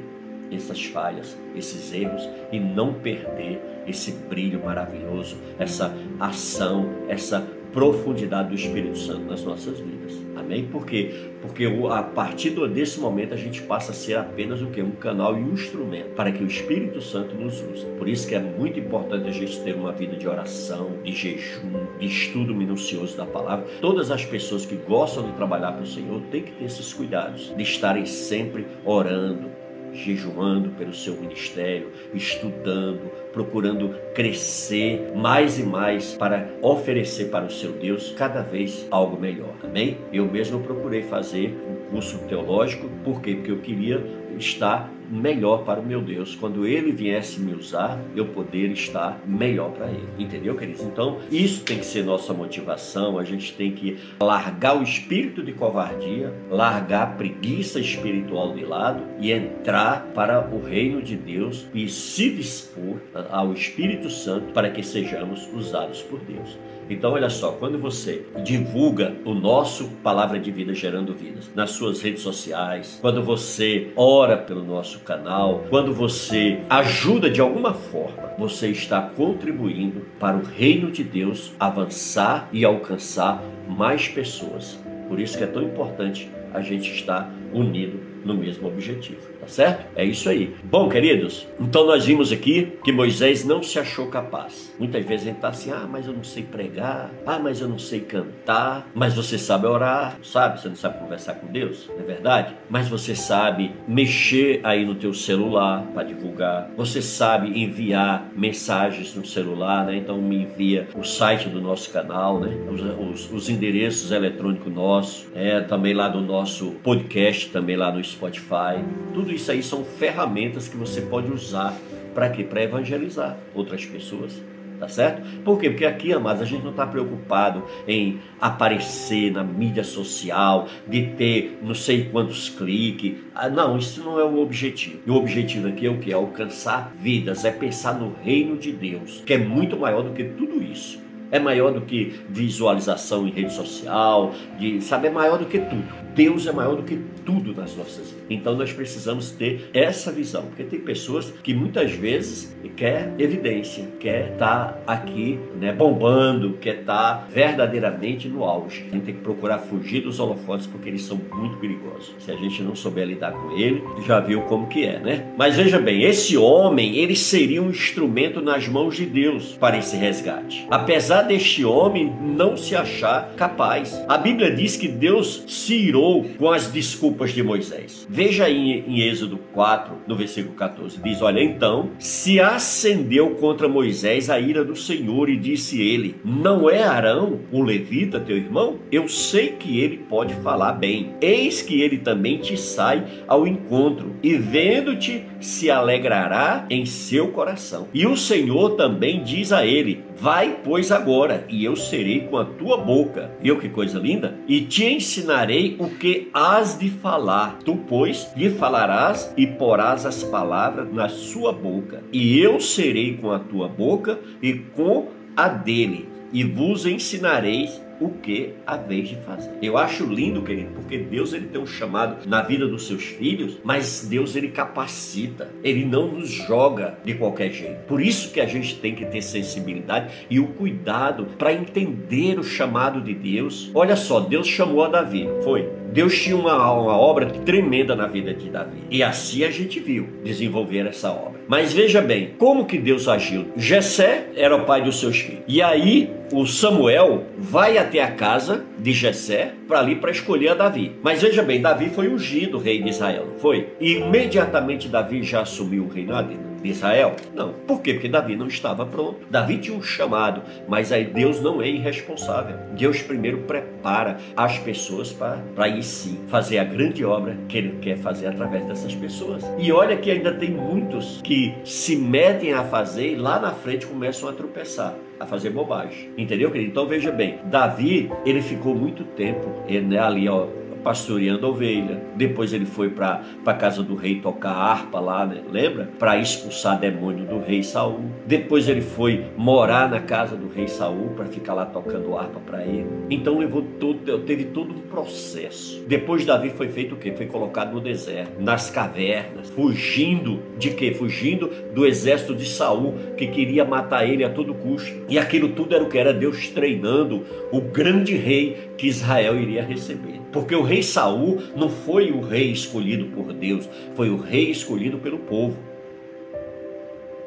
essas falhas, esses erros e não perder esse brilho maravilhoso, essa ação, essa profundidade do Espírito Santo nas nossas vidas. Amém? Por quê? Porque a partir desse momento a gente passa a ser apenas o que? Um canal e um instrumento para que o Espírito Santo nos use. Por isso que é muito importante a gente ter uma vida de oração, de jejum, de estudo minucioso da palavra. Todas as pessoas que gostam de trabalhar para o Senhor têm que ter esses cuidados, de estarem sempre orando, jejuando pelo seu ministério, estudando, procurando crescer mais e mais para oferecer para o seu Deus cada vez algo melhor. Amém? Eu mesmo procurei fazer um curso teológico, por quê? Porque eu queria estar melhor para o meu Deus. Quando ele viesse me usar, eu poder estar melhor para ele. Entendeu, queridos? Então, isso tem que ser nossa motivação. A gente tem que largar o espírito de covardia, largar a preguiça espiritual de lado e entrar para o reino de Deus e se dispor ao Espírito Santo para que sejamos usados por Deus. Então, olha só, quando você divulga o nosso Palavra de Vida Gerando Vidas nas suas redes sociais, quando você ora pelo nosso canal, quando você ajuda de alguma forma, você está contribuindo para o reino de Deus avançar e alcançar mais pessoas. Por isso que é tão importante a gente estar unido no mesmo objetivo, tá certo? É isso aí. Bom, queridos, então nós vimos aqui que Moisés não se achou capaz. Muitas vezes a gente tá assim, ah, mas eu não sei pregar, ah, mas eu não sei cantar, mas você sabe orar, sabe? Você não sabe conversar com Deus, não é verdade? Mas você sabe mexer aí no teu celular para divulgar, você sabe enviar mensagens no celular, né? Então me envia o site do nosso canal, né? Os, os, os endereços eletrônicos nossos, é, também lá do nosso podcast, também lá no Spotify. Tudo isso aí são ferramentas que você pode usar para quê? Para evangelizar outras pessoas. Tá certo? Por quê? Porque aqui, amados, a gente não está preocupado em aparecer na mídia social, de ter não sei quantos cliques. Ah, não, isso não é o objetivo. E o objetivo aqui é o que? É alcançar vidas, é pensar no reino de Deus, que é muito maior do que tudo isso. É maior do que visualização em rede social, de, sabe, é maior do que tudo. Deus é maior do que tudo nas nossas vidas. Então nós precisamos ter essa visão, porque tem pessoas que muitas vezes quer evidência, quer estar tá aqui, né, bombando, quer estar tá verdadeiramente no auge. A gente tem que procurar fugir dos holofotes porque eles são muito perigosos. Se a gente não souber lidar com ele, já viu como que é, né? Mas veja bem, esse homem, ele seria um instrumento nas mãos de Deus para esse resgate. Apesar deste homem não se achar capaz. A Bíblia diz que Deus se irou com as desculpas de Moisés. Veja aí em Êxodo 4, no versículo 14, diz: Olha, então se acendeu contra Moisés a ira do Senhor e disse ele: Não é Arão, o levita, teu irmão? Eu sei que ele pode falar bem. Eis que ele também te sai ao encontro e vendo-te se alegrará em seu coração. E o Senhor também diz a ele: Vai, pois, agora, e eu serei com a tua boca. Viu que coisa linda? E te ensinarei o que has de falar. Tu, pois, lhe falarás e porás as palavras na sua boca. E eu serei com a tua boca e com a dele, e vos ensinareis o que a vez de fazer. Eu acho lindo, querido, porque Deus ele tem um chamado na vida dos seus filhos, mas Deus ele capacita, ele não nos joga de qualquer jeito. Por isso que a gente tem que ter sensibilidade e o cuidado para entender o chamado de Deus. Olha só, Deus chamou a Davi, foi. Deus tinha uma, uma obra tremenda na vida de Davi. E assim a gente viu desenvolver essa obra. Mas veja bem, como que Deus agiu? Jessé era o pai dos seus filhos. E aí o Samuel vai até a casa de Jessé para ali para escolher a Davi. Mas veja bem, Davi foi ungido rei de Israel, foi? E imediatamente Davi já assumiu o reinado de Israel? Não. Por quê? Porque Davi não estava pronto. Davi tinha um chamado, mas aí Deus não é irresponsável. Deus primeiro prepara as pessoas para aí sim fazer a grande obra que ele quer fazer através dessas pessoas. E olha que ainda tem muitos que se metem a fazer e lá na frente começam a tropeçar a fazer bobagem. Entendeu, querido? Então veja bem, Davi, ele ficou muito tempo ele, né, ali, ó, pastoreando ovelha. Depois ele foi para a casa do rei tocar harpa lá, né? lembra? Para expulsar demônio do rei Saul. Depois ele foi morar na casa do rei Saul para ficar lá tocando harpa para ele. Então levou todo, teve todo um processo. Depois Davi foi feito o quê? Foi colocado no deserto, nas cavernas, fugindo de quê? Fugindo do exército de Saul que queria matar ele a todo custo. E aquilo tudo era o que era Deus treinando o grande rei que Israel iria receber. Porque o rei Saul não foi o rei escolhido por Deus, foi o rei escolhido pelo povo.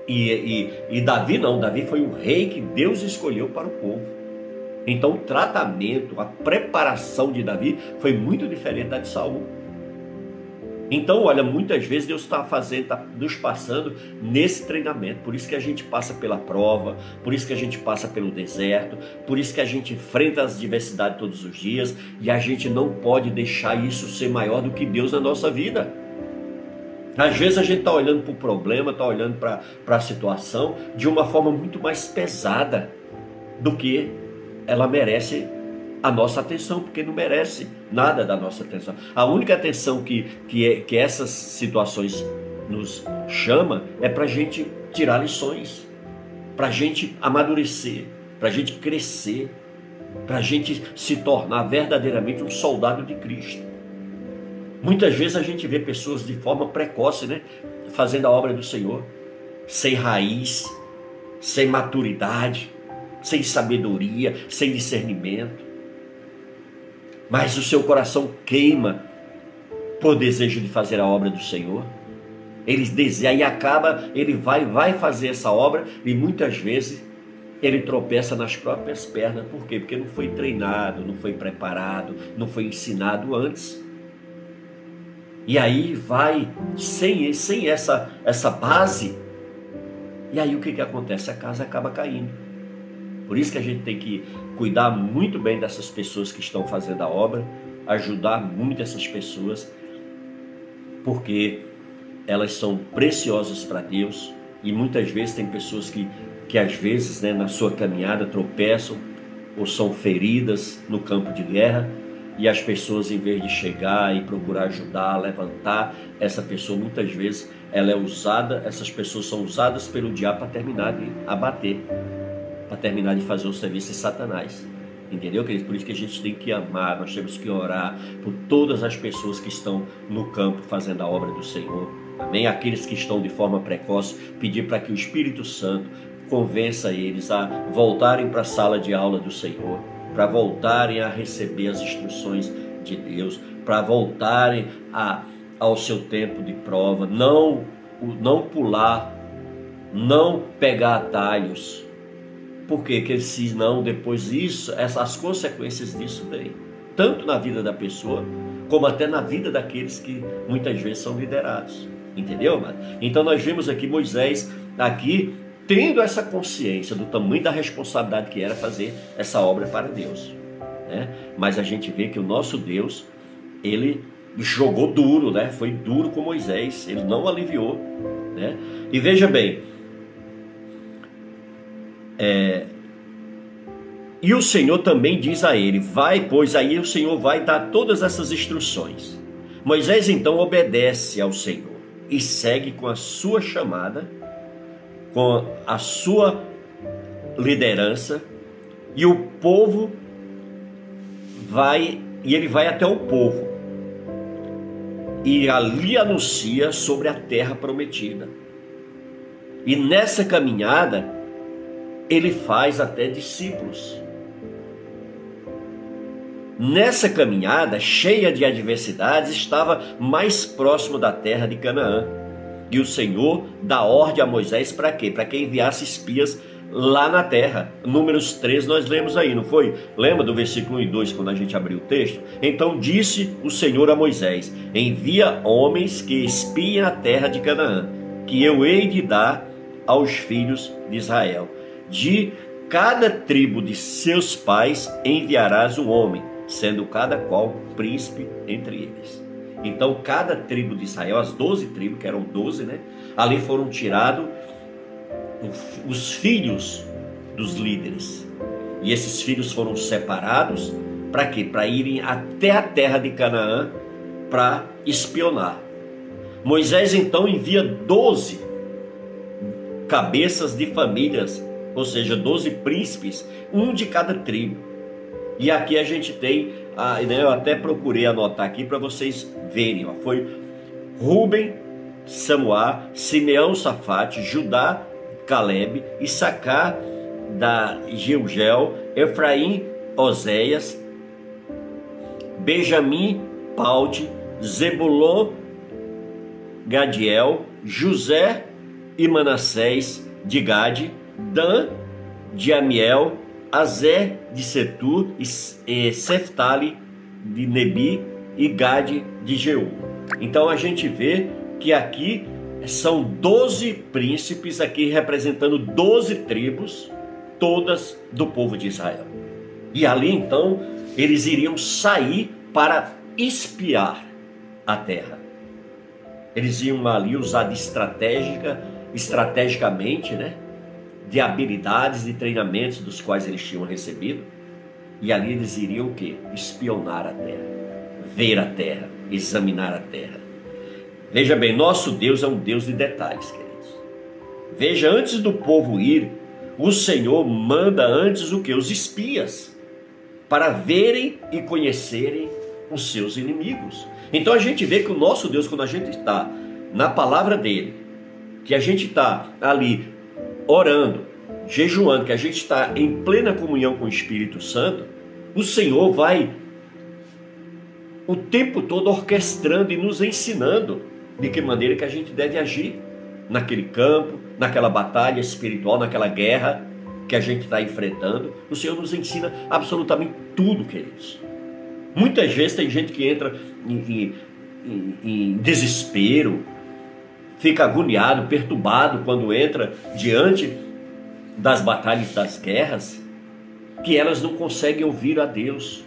E, e, e Davi não, Davi foi o rei que Deus escolheu para o povo. Então o tratamento, a preparação de Davi foi muito diferente da de Saul. Então, olha, muitas vezes Deus está fazendo, está nos passando nesse treinamento. Por isso que a gente passa pela prova, por isso que a gente passa pelo deserto, por isso que a gente enfrenta as diversidades todos os dias e a gente não pode deixar isso ser maior do que Deus na nossa vida. Às vezes a gente está olhando para o problema, está olhando para a situação de uma forma muito mais pesada do que ela merece a nossa atenção, porque não merece nada da nossa atenção. A única atenção que, que, é, que essas situações nos chama é para a gente tirar lições, para a gente amadurecer, para a gente crescer, para a gente se tornar verdadeiramente um soldado de Cristo. Muitas vezes a gente vê pessoas de forma precoce, né, fazendo a obra do Senhor, sem raiz, sem maturidade, sem sabedoria, sem discernimento mas o seu coração queima por desejo de fazer a obra do Senhor. Ele deseja e acaba, ele vai, vai fazer essa obra e muitas vezes ele tropeça nas próprias pernas. Por quê? Porque não foi treinado, não foi preparado, não foi ensinado antes. E aí vai sem, sem essa, essa base. E aí o que, que acontece? A casa acaba caindo. Por isso que a gente tem que cuidar muito bem dessas pessoas que estão fazendo a obra, ajudar muito essas pessoas, porque elas são preciosas para Deus e muitas vezes tem pessoas que, que às vezes né, na sua caminhada tropeçam ou são feridas no campo de guerra e as pessoas em vez de chegar e procurar ajudar, levantar essa pessoa, muitas vezes ela é usada, essas pessoas são usadas pelo diabo para terminar de abater. Para terminar de fazer o serviço de Satanás. Entendeu, queridos? Por isso que a gente tem que amar, nós temos que orar por todas as pessoas que estão no campo fazendo a obra do Senhor. Amém? Aqueles que estão de forma precoce, pedir para que o Espírito Santo convença eles a voltarem para a sala de aula do Senhor, para voltarem a receber as instruções de Deus, para voltarem a, ao seu tempo de prova, não, não pular, não pegar atalhos, porque que se não, depois isso, essas consequências disso vêm, tanto na vida da pessoa, como até na vida daqueles que muitas vezes são liderados. Entendeu, mano? Então nós vemos aqui Moisés aqui tendo essa consciência do tamanho da responsabilidade que era fazer essa obra para Deus. Né? Mas a gente vê que o nosso Deus, ele jogou duro, né? Foi duro com Moisés, ele não aliviou, né? E veja bem, é, e o Senhor também diz a ele: Vai, pois aí o Senhor vai dar todas essas instruções. Moisés então obedece ao Senhor e segue com a sua chamada, com a sua liderança, e o povo vai, e ele vai até o povo, e ali anuncia sobre a terra prometida. E nessa caminhada, ele faz até discípulos. Nessa caminhada cheia de adversidades, estava mais próximo da terra de Canaã. E o Senhor dá ordem a Moisés para quê? Para que enviasse espias lá na terra. Números 3 nós lemos aí, não foi? Lembra do versículo 1 e 2 quando a gente abriu o texto? Então disse o Senhor a Moisés: Envia homens que espiem a terra de Canaã, que eu hei de dar aos filhos de Israel. De cada tribo de seus pais enviarás um homem, sendo cada qual príncipe entre eles. Então, cada tribo de Israel, as doze tribos, que eram doze, né? Ali foram tirados os filhos dos líderes. E esses filhos foram separados para quê? Para irem até a terra de Canaã para espionar. Moisés então envia doze cabeças de famílias ou seja, doze príncipes, um de cada tribo. E aqui a gente tem, ah, né, eu até procurei anotar aqui para vocês verem, ó, foi Ruben, Samuá, Simeão, Safate, Judá, Caleb, Issacar, da Gilgel, Efraim, Oséias, Benjamim, Paude, Zebulon, Gadiel, José e Manassés de Gade, Dan de Amiel, Azé de Setu, e Seftali de Nebi e Gade de Jeú. Então a gente vê que aqui são 12 príncipes aqui representando 12 tribos, todas do povo de Israel. E ali então eles iriam sair para espiar a terra. Eles iam ali usar de estratégica, estrategicamente, né? De habilidades e treinamentos dos quais eles tinham recebido. E ali eles iriam o quê? Espionar a terra, ver a terra, examinar a terra. Veja bem, nosso Deus é um Deus de detalhes, queridos. Veja, antes do povo ir, o Senhor manda antes o que? Os espias, para verem e conhecerem os seus inimigos. Então a gente vê que o nosso Deus, quando a gente está na palavra dele, que a gente está ali orando, jejuando, que a gente está em plena comunhão com o Espírito Santo, o Senhor vai o tempo todo orquestrando e nos ensinando de que maneira que a gente deve agir naquele campo, naquela batalha espiritual, naquela guerra que a gente está enfrentando. O Senhor nos ensina absolutamente tudo, queridos. Muitas vezes tem gente que entra em, em, em desespero, fica agoniado, perturbado quando entra diante das batalhas, das guerras, que elas não conseguem ouvir a Deus,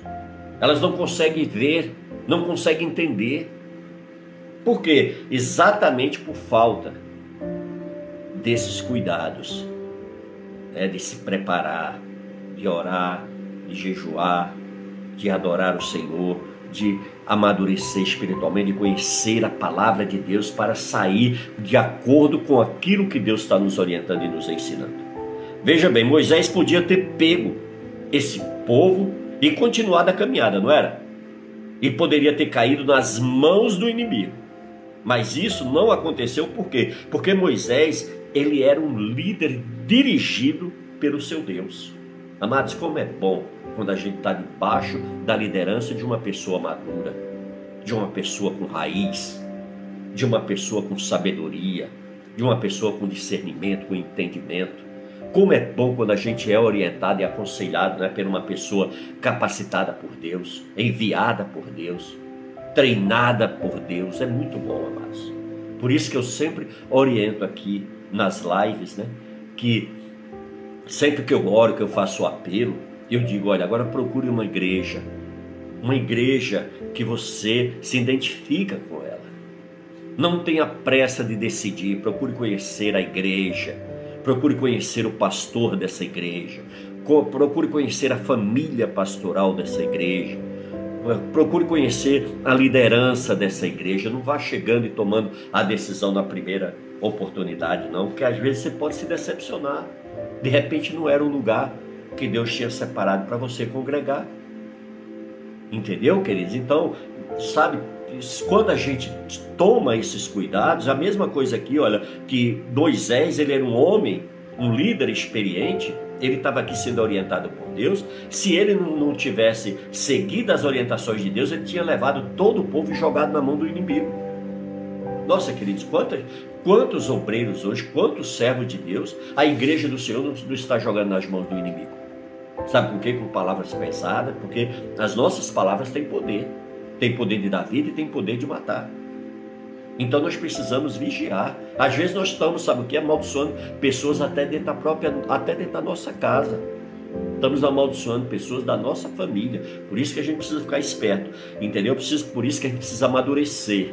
elas não conseguem ver, não conseguem entender. Por quê? Exatamente por falta desses cuidados, né, de se preparar, de orar, de jejuar, de adorar o Senhor, de amadurecer espiritualmente, conhecer a palavra de Deus para sair de acordo com aquilo que Deus está nos orientando e nos ensinando. Veja bem, Moisés podia ter pego esse povo e continuado a caminhada, não era? E poderia ter caído nas mãos do inimigo. Mas isso não aconteceu por quê? Porque Moisés, ele era um líder dirigido pelo seu Deus. Amados, como é bom quando a gente está debaixo da liderança de uma pessoa madura, de uma pessoa com raiz, de uma pessoa com sabedoria, de uma pessoa com discernimento, com entendimento. Como é bom quando a gente é orientado e aconselhado né, por uma pessoa capacitada por Deus, enviada por Deus, treinada por Deus. É muito bom, amados. Por isso que eu sempre oriento aqui nas lives, né, que sempre que eu oro, que eu faço apelo, eu digo: olha, agora procure uma igreja, uma igreja que você se identifica com ela. Não tenha pressa de decidir, procure conhecer a igreja procure conhecer o pastor dessa igreja, procure conhecer a família pastoral dessa igreja, procure conhecer a liderança dessa igreja. Não vá chegando e tomando a decisão na primeira oportunidade, não, porque às vezes você pode se decepcionar. De repente não era o lugar que Deus tinha separado para você congregar. Entendeu, queridos? Então, sabe, quando a gente toma esses cuidados, a mesma coisa aqui, olha, que Moisés, ele era um homem, um líder experiente, ele estava aqui sendo orientado por Deus. Se ele não tivesse seguido as orientações de Deus, ele tinha levado todo o povo e jogado na mão do inimigo. Nossa, queridos, quantos, quantos obreiros hoje, quantos servos de Deus, a igreja do Senhor não está jogando nas mãos do inimigo? Sabe por quê? Com palavras pesadas, porque as nossas palavras têm poder. Tem poder de dar vida e tem poder de matar. Então nós precisamos vigiar. Às vezes nós estamos, sabe o que? Amaldiçoando pessoas até dentro da própria, até dentro da nossa casa. Estamos amaldiçoando pessoas da nossa família. Por isso que a gente precisa ficar esperto. Entendeu? Por isso que a gente precisa amadurecer.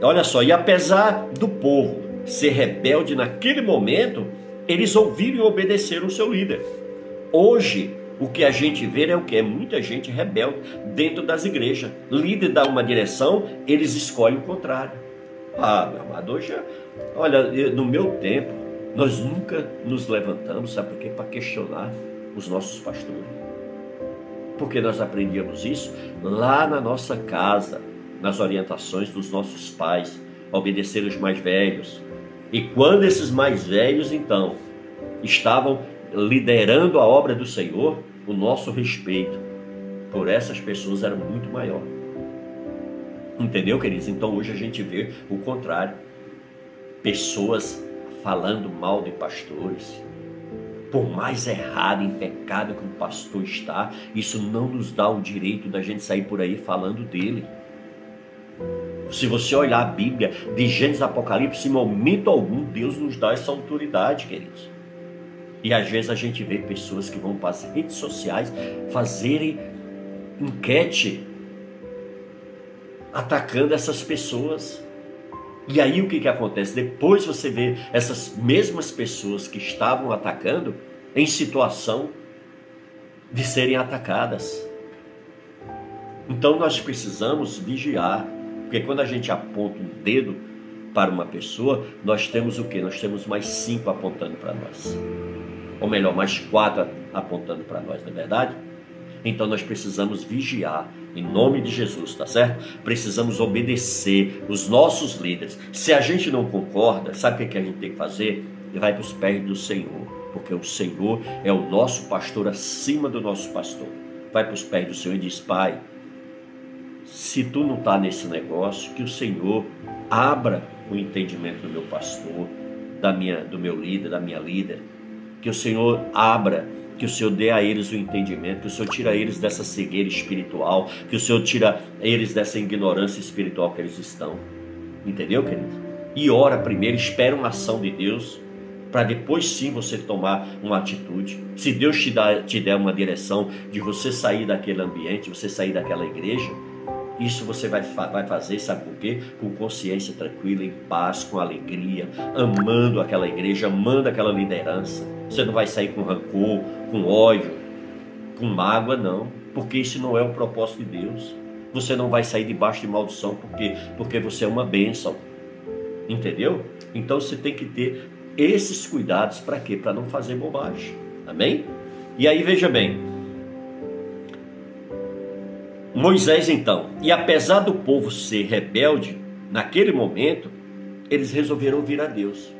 Olha só, e apesar do povo ser rebelde naquele momento, eles ouviram e obedeceram o seu líder. Hoje, o que a gente vê é o que? É muita gente rebelde dentro das igrejas. Líder dá uma direção, eles escolhem o contrário. Ah, meu amado, hoje, olha, no meu tempo, nós nunca nos levantamos, sabe por quê? Para questionar os nossos pastores. Porque nós aprendíamos isso lá na nossa casa, nas orientações dos nossos pais, obedecer os mais velhos. E quando esses mais velhos, então, estavam liderando a obra do Senhor, o nosso respeito por essas pessoas era muito maior. Entendeu, queridos? Então hoje a gente vê o contrário. Pessoas falando mal de pastores. Por mais errado, em pecado que o pastor está, isso não nos dá o direito da gente sair por aí falando dele. Se você olhar a Bíblia de Gênesis Apocalipse, em momento algum Deus nos dá essa autoridade, queridos. E às vezes a gente vê pessoas que vão para as redes sociais fazerem enquete atacando essas pessoas. E aí o que, que acontece? Depois você vê essas mesmas pessoas que estavam atacando em situação de serem atacadas. Então nós precisamos vigiar, porque quando a gente aponta um dedo para uma pessoa, nós temos o que? Nós temos mais cinco apontando para nós ou melhor, mais quatro apontando para nós, não é verdade? Então nós precisamos vigiar em nome de Jesus, tá certo? Precisamos obedecer os nossos líderes. Se a gente não concorda, sabe o que a gente tem que fazer? Vai para os pés do Senhor, porque o Senhor é o nosso pastor acima do nosso pastor. Vai para os pés do Senhor e diz: Pai, se tu não está nesse negócio, que o Senhor abra o entendimento do meu pastor, da minha, do meu líder, da minha líder que o Senhor abra, que o Senhor dê a eles o entendimento, que o Senhor tira eles dessa cegueira espiritual, que o Senhor tira eles dessa ignorância espiritual que eles estão. Entendeu, querido? E ora primeiro, espera uma ação de Deus, para depois sim você tomar uma atitude. Se Deus te, dá, te der uma direção de você sair daquele ambiente, você sair daquela igreja, isso você vai, vai fazer, sabe por quê? Com consciência tranquila, em paz, com alegria, amando aquela igreja, amando aquela liderança. Você não vai sair com rancor, com ódio, com mágoa, não, porque isso não é o propósito de Deus. Você não vai sair debaixo de maldição porque porque você é uma bênção. Entendeu? Então você tem que ter esses cuidados para quê? Para não fazer bobagem. Amém? E aí veja bem. Moisés então, e apesar do povo ser rebelde, naquele momento, eles resolveram vir a Deus.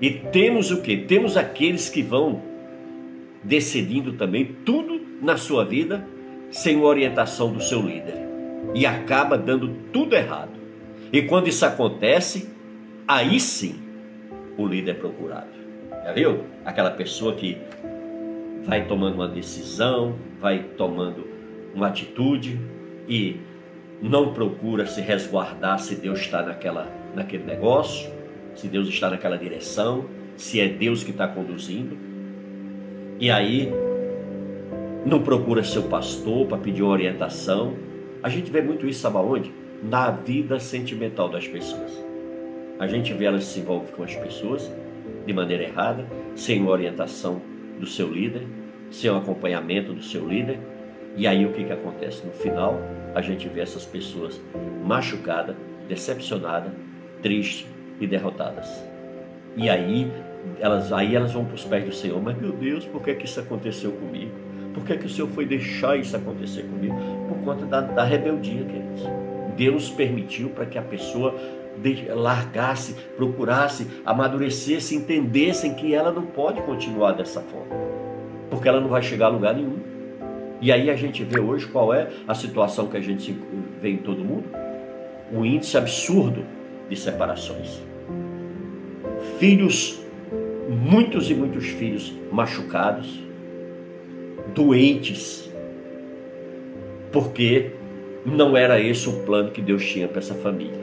E temos o que? Temos aqueles que vão decidindo também tudo na sua vida sem orientação do seu líder. E acaba dando tudo errado. E quando isso acontece, aí sim o líder é procurado. Já viu? Aquela pessoa que vai tomando uma decisão, vai tomando uma atitude e não procura se resguardar se Deus está naquela, naquele negócio, se Deus está naquela direção, se é Deus que está conduzindo. E aí não procura seu pastor para pedir uma orientação. A gente vê muito isso, sabe aonde? Na vida sentimental das pessoas. A gente vê elas se envolvem com as pessoas de maneira errada, sem uma orientação do seu líder, sem um acompanhamento do seu líder. E aí o que, que acontece? No final, a gente vê essas pessoas machucadas, decepcionadas, tristes e derrotadas. E aí elas, aí elas vão para os pés do Senhor. Mas meu Deus, por que, que isso aconteceu comigo? Por que, que o Senhor foi deixar isso acontecer comigo? Por conta da, da rebeldia, queridos. Deus permitiu para que a pessoa largasse, procurasse, amadurecesse, entendesse que ela não pode continuar dessa forma, porque ela não vai chegar a lugar nenhum. E aí a gente vê hoje qual é a situação que a gente vê em todo mundo: um índice absurdo de separações. Filhos, muitos e muitos filhos machucados, doentes, porque não era esse o plano que Deus tinha para essa família.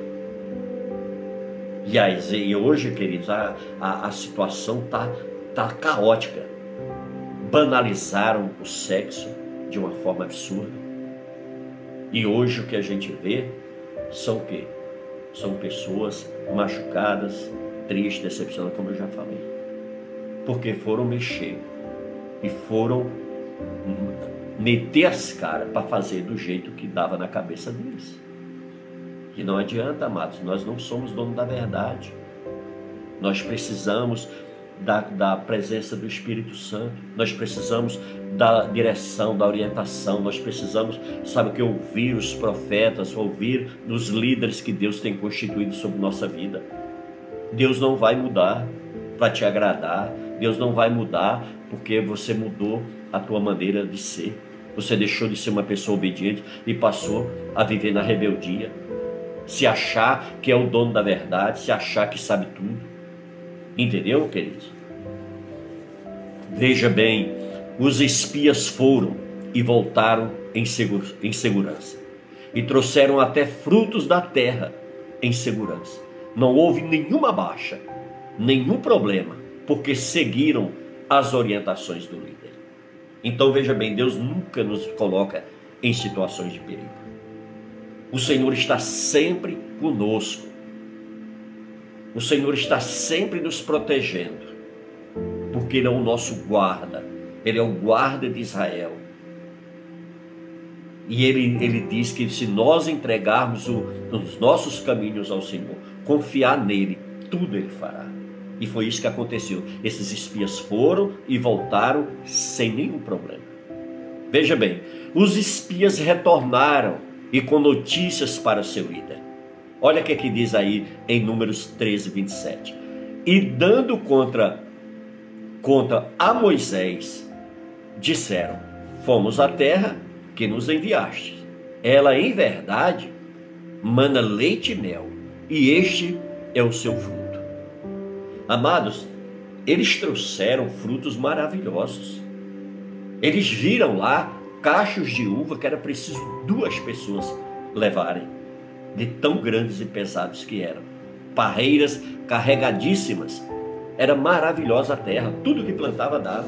E, aí, e hoje, queridos, a, a, a situação está tá caótica. Banalizaram o sexo de uma forma absurda. E hoje o que a gente vê são o quê? São pessoas machucadas, tristes, decepcionadas, como eu já falei. Porque foram mexer e foram meter as caras para fazer do jeito que dava na cabeça deles. E não adianta, amados, nós não somos dono da verdade. Nós precisamos da, da, presença do Espírito Santo, nós precisamos da direção, da orientação, nós precisamos, sabe o que? Ouvir os profetas, ouvir os líderes que Deus tem constituído sobre nossa vida. Deus não vai mudar para te agradar, Deus não vai mudar porque você mudou a tua maneira de ser. Você deixou de ser uma pessoa obediente e passou a viver na rebeldia se achar que é o dono da verdade, se achar que sabe tudo. Entendeu, queridos? Veja bem, os espias foram e voltaram em, em segurança, e trouxeram até frutos da terra em segurança. Não houve nenhuma baixa, nenhum problema, porque seguiram as orientações do líder. Então veja bem, Deus nunca nos coloca em situações de perigo. O Senhor está sempre conosco. O Senhor está sempre nos protegendo, porque Ele é o nosso guarda, Ele é o guarda de Israel. E ele, ele diz que se nós entregarmos o, os nossos caminhos ao Senhor, confiar nele, tudo Ele fará. E foi isso que aconteceu. Esses espias foram e voltaram sem nenhum problema. Veja bem, os espias retornaram e com notícias para seu líder. Olha o que, é que diz aí em Números 13, 27. E dando contra, contra a Moisés, disseram: Fomos à terra que nos enviaste. Ela, em verdade, mana leite e mel, e este é o seu fruto. Amados, eles trouxeram frutos maravilhosos. Eles viram lá cachos de uva que era preciso duas pessoas levarem, de tão grandes e pesados que eram. Parreiras carregadíssimas. Era maravilhosa a terra, tudo que plantava dava.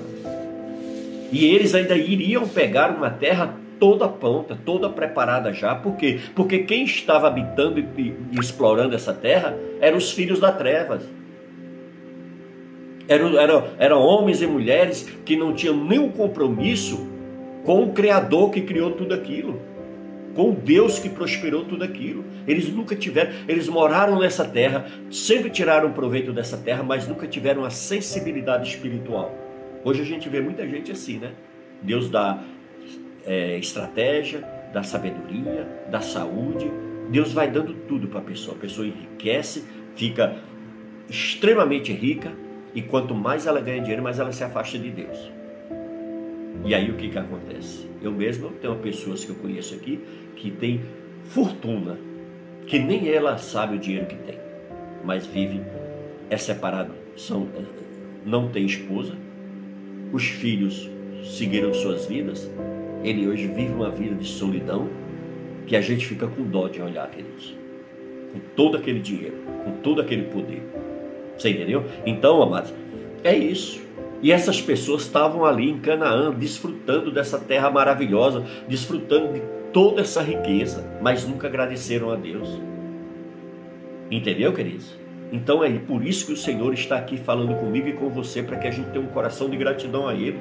E eles ainda iriam pegar uma terra toda pronta, toda preparada já. Por quê? Porque quem estava habitando e, explorando essa terra eram os filhos da trevas. Eram, eram, eram homens e mulheres que não tinham nenhum compromisso com o Criador que criou tudo aquilo. Com Deus que prosperou tudo aquilo. Eles nunca tiveram, eles moraram nessa terra, sempre tiraram proveito dessa terra, mas nunca tiveram a sensibilidade espiritual. Hoje a gente vê muita gente assim, né? Deus dá é, estratégia, dá sabedoria, dá saúde. Deus vai dando tudo para a pessoa. A pessoa enriquece, fica extremamente rica, e quanto mais ela ganha dinheiro, mais ela se afasta de Deus. E aí o que, que acontece? Eu mesmo tenho pessoas que eu conheço aqui que tem fortuna, que nem ela sabe o dinheiro que tem, mas vive, é separado, são, não tem esposa, os filhos seguiram suas vidas, ele hoje vive uma vida de solidão que a gente fica com dó de olhar, queridos. Com todo aquele dinheiro, com todo aquele poder. Você entendeu? Então, amados, é isso. E essas pessoas estavam ali em Canaã, desfrutando dessa terra maravilhosa, desfrutando de toda essa riqueza, mas nunca agradeceram a Deus. Entendeu, queridos? Então é por isso que o Senhor está aqui falando comigo e com você, para que a gente tenha um coração de gratidão a Ele.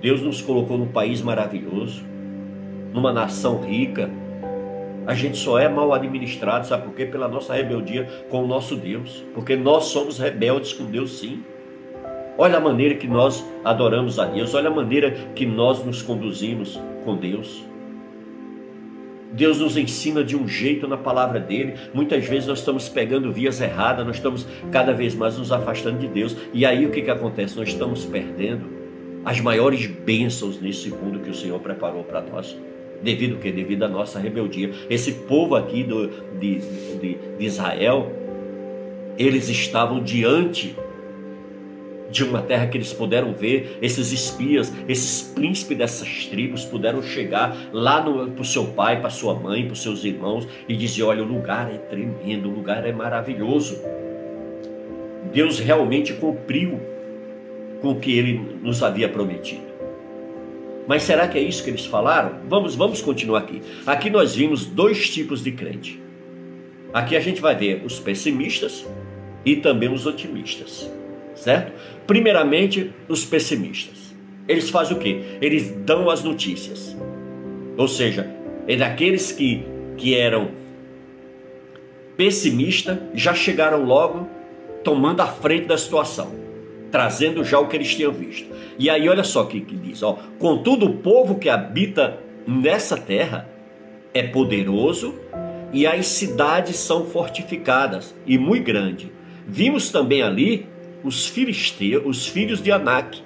Deus nos colocou num país maravilhoso, numa nação rica. A gente só é mal administrado, sabe por quê? Pela nossa rebeldia com o nosso Deus. Porque nós somos rebeldes com Deus, sim. Olha a maneira que nós adoramos a Deus, olha a maneira que nós nos conduzimos com Deus. Deus nos ensina de um jeito na palavra dele. Muitas vezes nós estamos pegando vias erradas, nós estamos cada vez mais nos afastando de Deus. E aí o que, que acontece? Nós estamos perdendo as maiores bênçãos nesse mundo que o Senhor preparou para nós. Devido que? Devido à nossa rebeldia. Esse povo aqui do, de, de, de Israel, eles estavam diante de uma terra que eles puderam ver, esses espias, esses príncipes dessas tribos puderam chegar lá para o seu pai, para sua mãe, para os seus irmãos e dizer: olha, o lugar é tremendo, o lugar é maravilhoso. Deus realmente cumpriu com o que ele nos havia prometido. Mas será que é isso que eles falaram? Vamos, vamos continuar aqui. Aqui nós vimos dois tipos de crente. Aqui a gente vai ver os pessimistas e também os otimistas certo? Primeiramente, os pessimistas. Eles fazem o quê? Eles dão as notícias. Ou seja, é daqueles que, que eram pessimistas, já chegaram logo tomando a frente da situação, trazendo já o que eles tinham visto. E aí olha só o que, que diz, ó, contudo o povo que habita nessa terra é poderoso e as cidades são fortificadas e muito grande. Vimos também ali os filisteus, os filhos de Anak.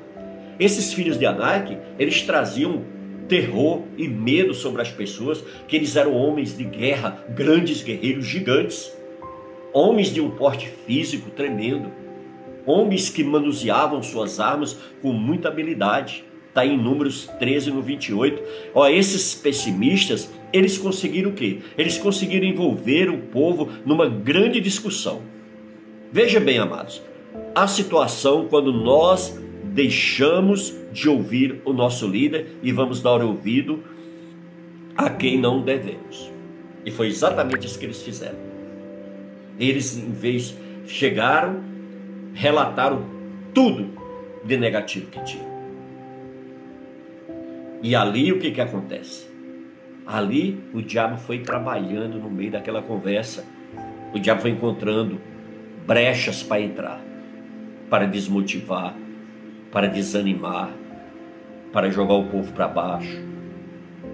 Esses filhos de Anak, eles traziam terror e medo sobre as pessoas, que eles eram homens de guerra, grandes guerreiros, gigantes, homens de um porte físico tremendo, homens que manuseavam suas armas com muita habilidade. Está em Números 13, no 28. Ó, esses pessimistas, eles conseguiram o quê? Eles conseguiram envolver o povo numa grande discussão. Veja bem, amados, a situação quando nós deixamos de ouvir o nosso líder e vamos dar ouvido a quem não devemos. E foi exatamente isso que eles fizeram. Eles, em vez, chegaram, relataram tudo de negativo que tinham. E ali o que, que acontece? Ali o diabo foi trabalhando no meio daquela conversa. O diabo foi encontrando brechas para entrar para desmotivar, para desanimar, para jogar o povo para baixo,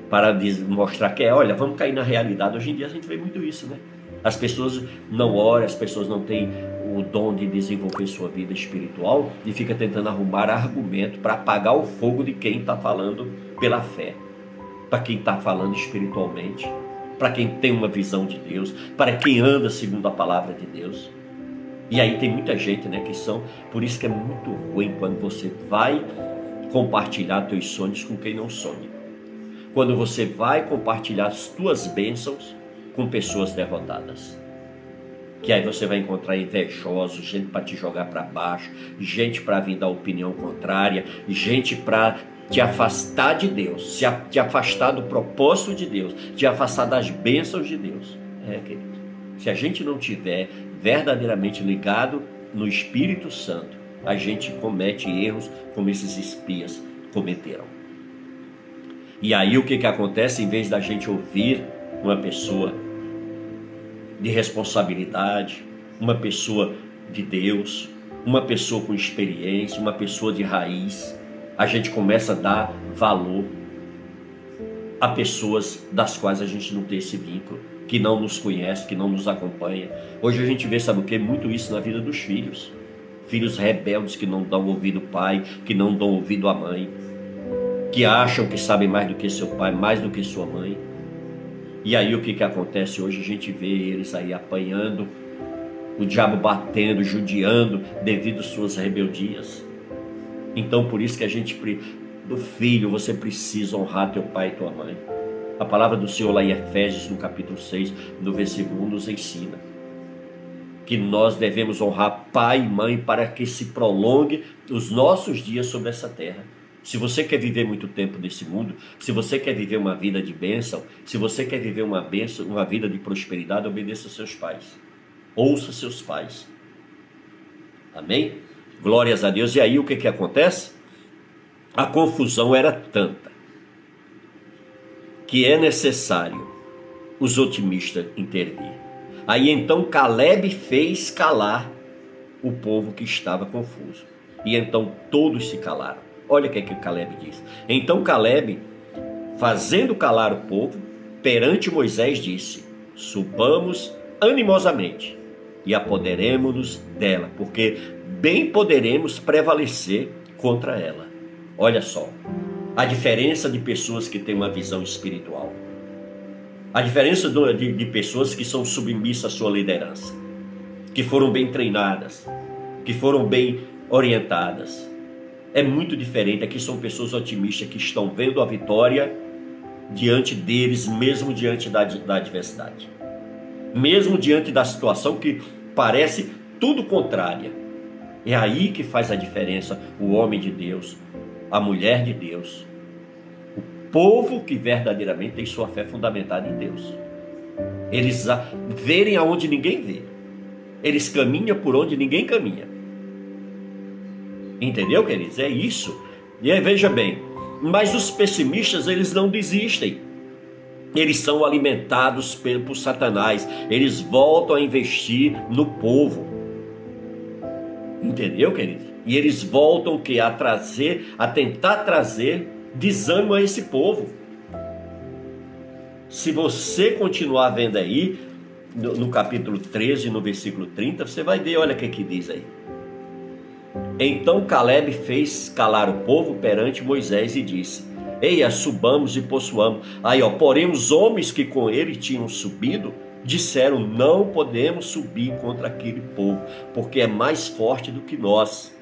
para mostrar que é, olha, vamos cair na realidade. Hoje em dia a gente vê muito isso, né? As pessoas não oram, as pessoas não têm o dom de desenvolver sua vida espiritual e fica tentando arrumar argumento para apagar o fogo de quem está falando pela fé, para quem está falando espiritualmente, para quem tem uma visão de Deus, para quem anda segundo a palavra de Deus. E aí tem muita gente, né, que são, por isso que é muito ruim quando você vai compartilhar teus sonhos com quem não sonha. Quando você vai compartilhar as tuas bênçãos com pessoas derrotadas. Que aí você vai encontrar invejosos, gente para te jogar para baixo, gente para vir dar opinião contrária, gente para te afastar de Deus, te afastar do propósito de Deus, te afastar das bênçãos de Deus. É, querido. Se a gente não tiver verdadeiramente ligado no Espírito Santo, a gente comete erros como esses espias cometeram. E aí o que, que acontece? Em vez da gente ouvir uma pessoa de responsabilidade, uma pessoa de Deus, uma pessoa com experiência, uma pessoa de raiz, a gente começa a dar valor a pessoas das quais a gente não tem esse vínculo, que não nos conhece, que não nos acompanha. Hoje a gente vê, sabe o que? Muito isso na vida dos filhos. Filhos rebeldes que não dão ouvido ao pai, que não dão ouvido à mãe, que acham que sabem mais do que seu pai, mais do que sua mãe. E aí o que, que acontece hoje? A gente vê eles aí apanhando, o diabo batendo, judiando devido às suas rebeldias. Então por isso que a gente do filho, você precisa honrar teu pai e tua mãe. A palavra do Senhor lá em Efésios, no capítulo 6, no versículo 1, nos ensina que nós devemos honrar pai e mãe para que se prolongue os nossos dias sobre essa terra. Se você quer viver muito tempo nesse mundo, se você quer viver uma vida de bênção, se você quer viver uma bênção, uma vida de prosperidade, obedeça seus pais. Ouça seus pais. Amém? Glórias a Deus. E aí o que, que acontece? a confusão era tanta que é necessário os otimistas intervir. Aí então Caleb fez calar o povo que estava confuso. E então todos se calaram. Olha o que, é que Caleb diz. Então Caleb, fazendo calar o povo, perante Moisés disse: Subamos animosamente e apoderemos-nos dela, porque bem poderemos prevalecer contra ela. Olha só, a diferença de pessoas que têm uma visão espiritual. A diferença de, de pessoas que são submissas à sua liderança, que foram bem treinadas, que foram bem orientadas. É muito diferente. Aqui são pessoas otimistas que estão vendo a vitória diante deles, mesmo diante da, da adversidade. Mesmo diante da situação que parece tudo contrária. É aí que faz a diferença o homem de Deus, a mulher de Deus, o povo que verdadeiramente tem sua fé fundamentada em Deus. Eles verem aonde ninguém vê. Eles caminham por onde ninguém caminha. Entendeu, queridos? É isso. E aí, veja bem, mas os pessimistas, eles não desistem. Eles são alimentados por Satanás. Eles voltam a investir no povo. Entendeu, querido? E eles voltam que a trazer, a tentar trazer desânimo a esse povo. Se você continuar vendo aí, no, no, capítulo 13, no versículo 30, você vai ver, olha o que, que diz aí. Então Caleb fez calar o povo perante Moisés e disse: Eia, subamos e possuamos. Aí, ó, porém, os homens que com ele tinham subido disseram: Não podemos subir contra aquele povo, porque é mais forte do que nós.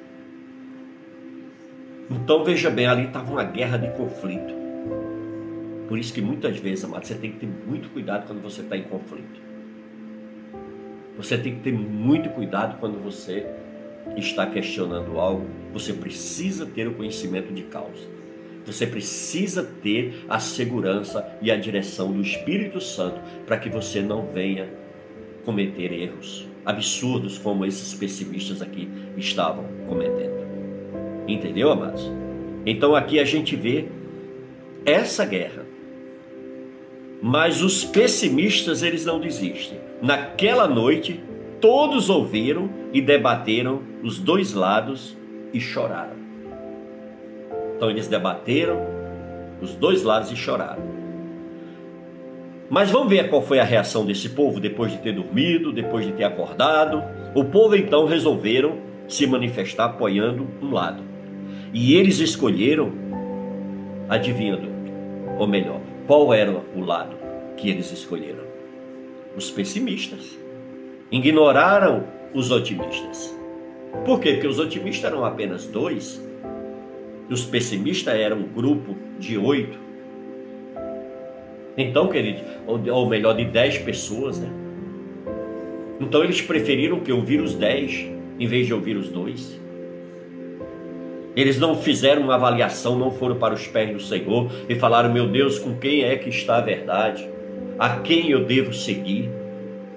Então veja bem, ali estava uma guerra de conflito. Por isso que muitas vezes, amado, você tem que ter muito cuidado quando você está em conflito. Você tem que ter muito cuidado quando você está questionando algo. Você precisa ter o conhecimento de causa. Você precisa ter a segurança e a direção do Espírito Santo para que você não venha cometer erros absurdos como esses pessimistas aqui estavam cometendo. Entendeu, amados? Então aqui a gente vê essa guerra. Mas os pessimistas, eles não desistem. Naquela noite, todos ouviram e debateram os dois lados e choraram. Então eles debateram os dois lados e choraram. Mas vamos ver qual foi a reação desse povo depois de ter dormido, depois de ter acordado. O povo então resolveram se manifestar apoiando um lado. E eles escolheram, adivinhando, ou melhor, qual era o lado que eles escolheram? Os pessimistas. Ignoraram os otimistas. Por quê? Porque os otimistas eram apenas dois, os pessimistas eram um grupo de oito. Então, querido, ou melhor, de dez pessoas, né? Então eles preferiram que ouvir os dez em vez de ouvir os dois. Eles não fizeram uma avaliação, não foram para os pés do Senhor e falaram: Meu Deus, com quem é que está a verdade? A quem eu devo seguir?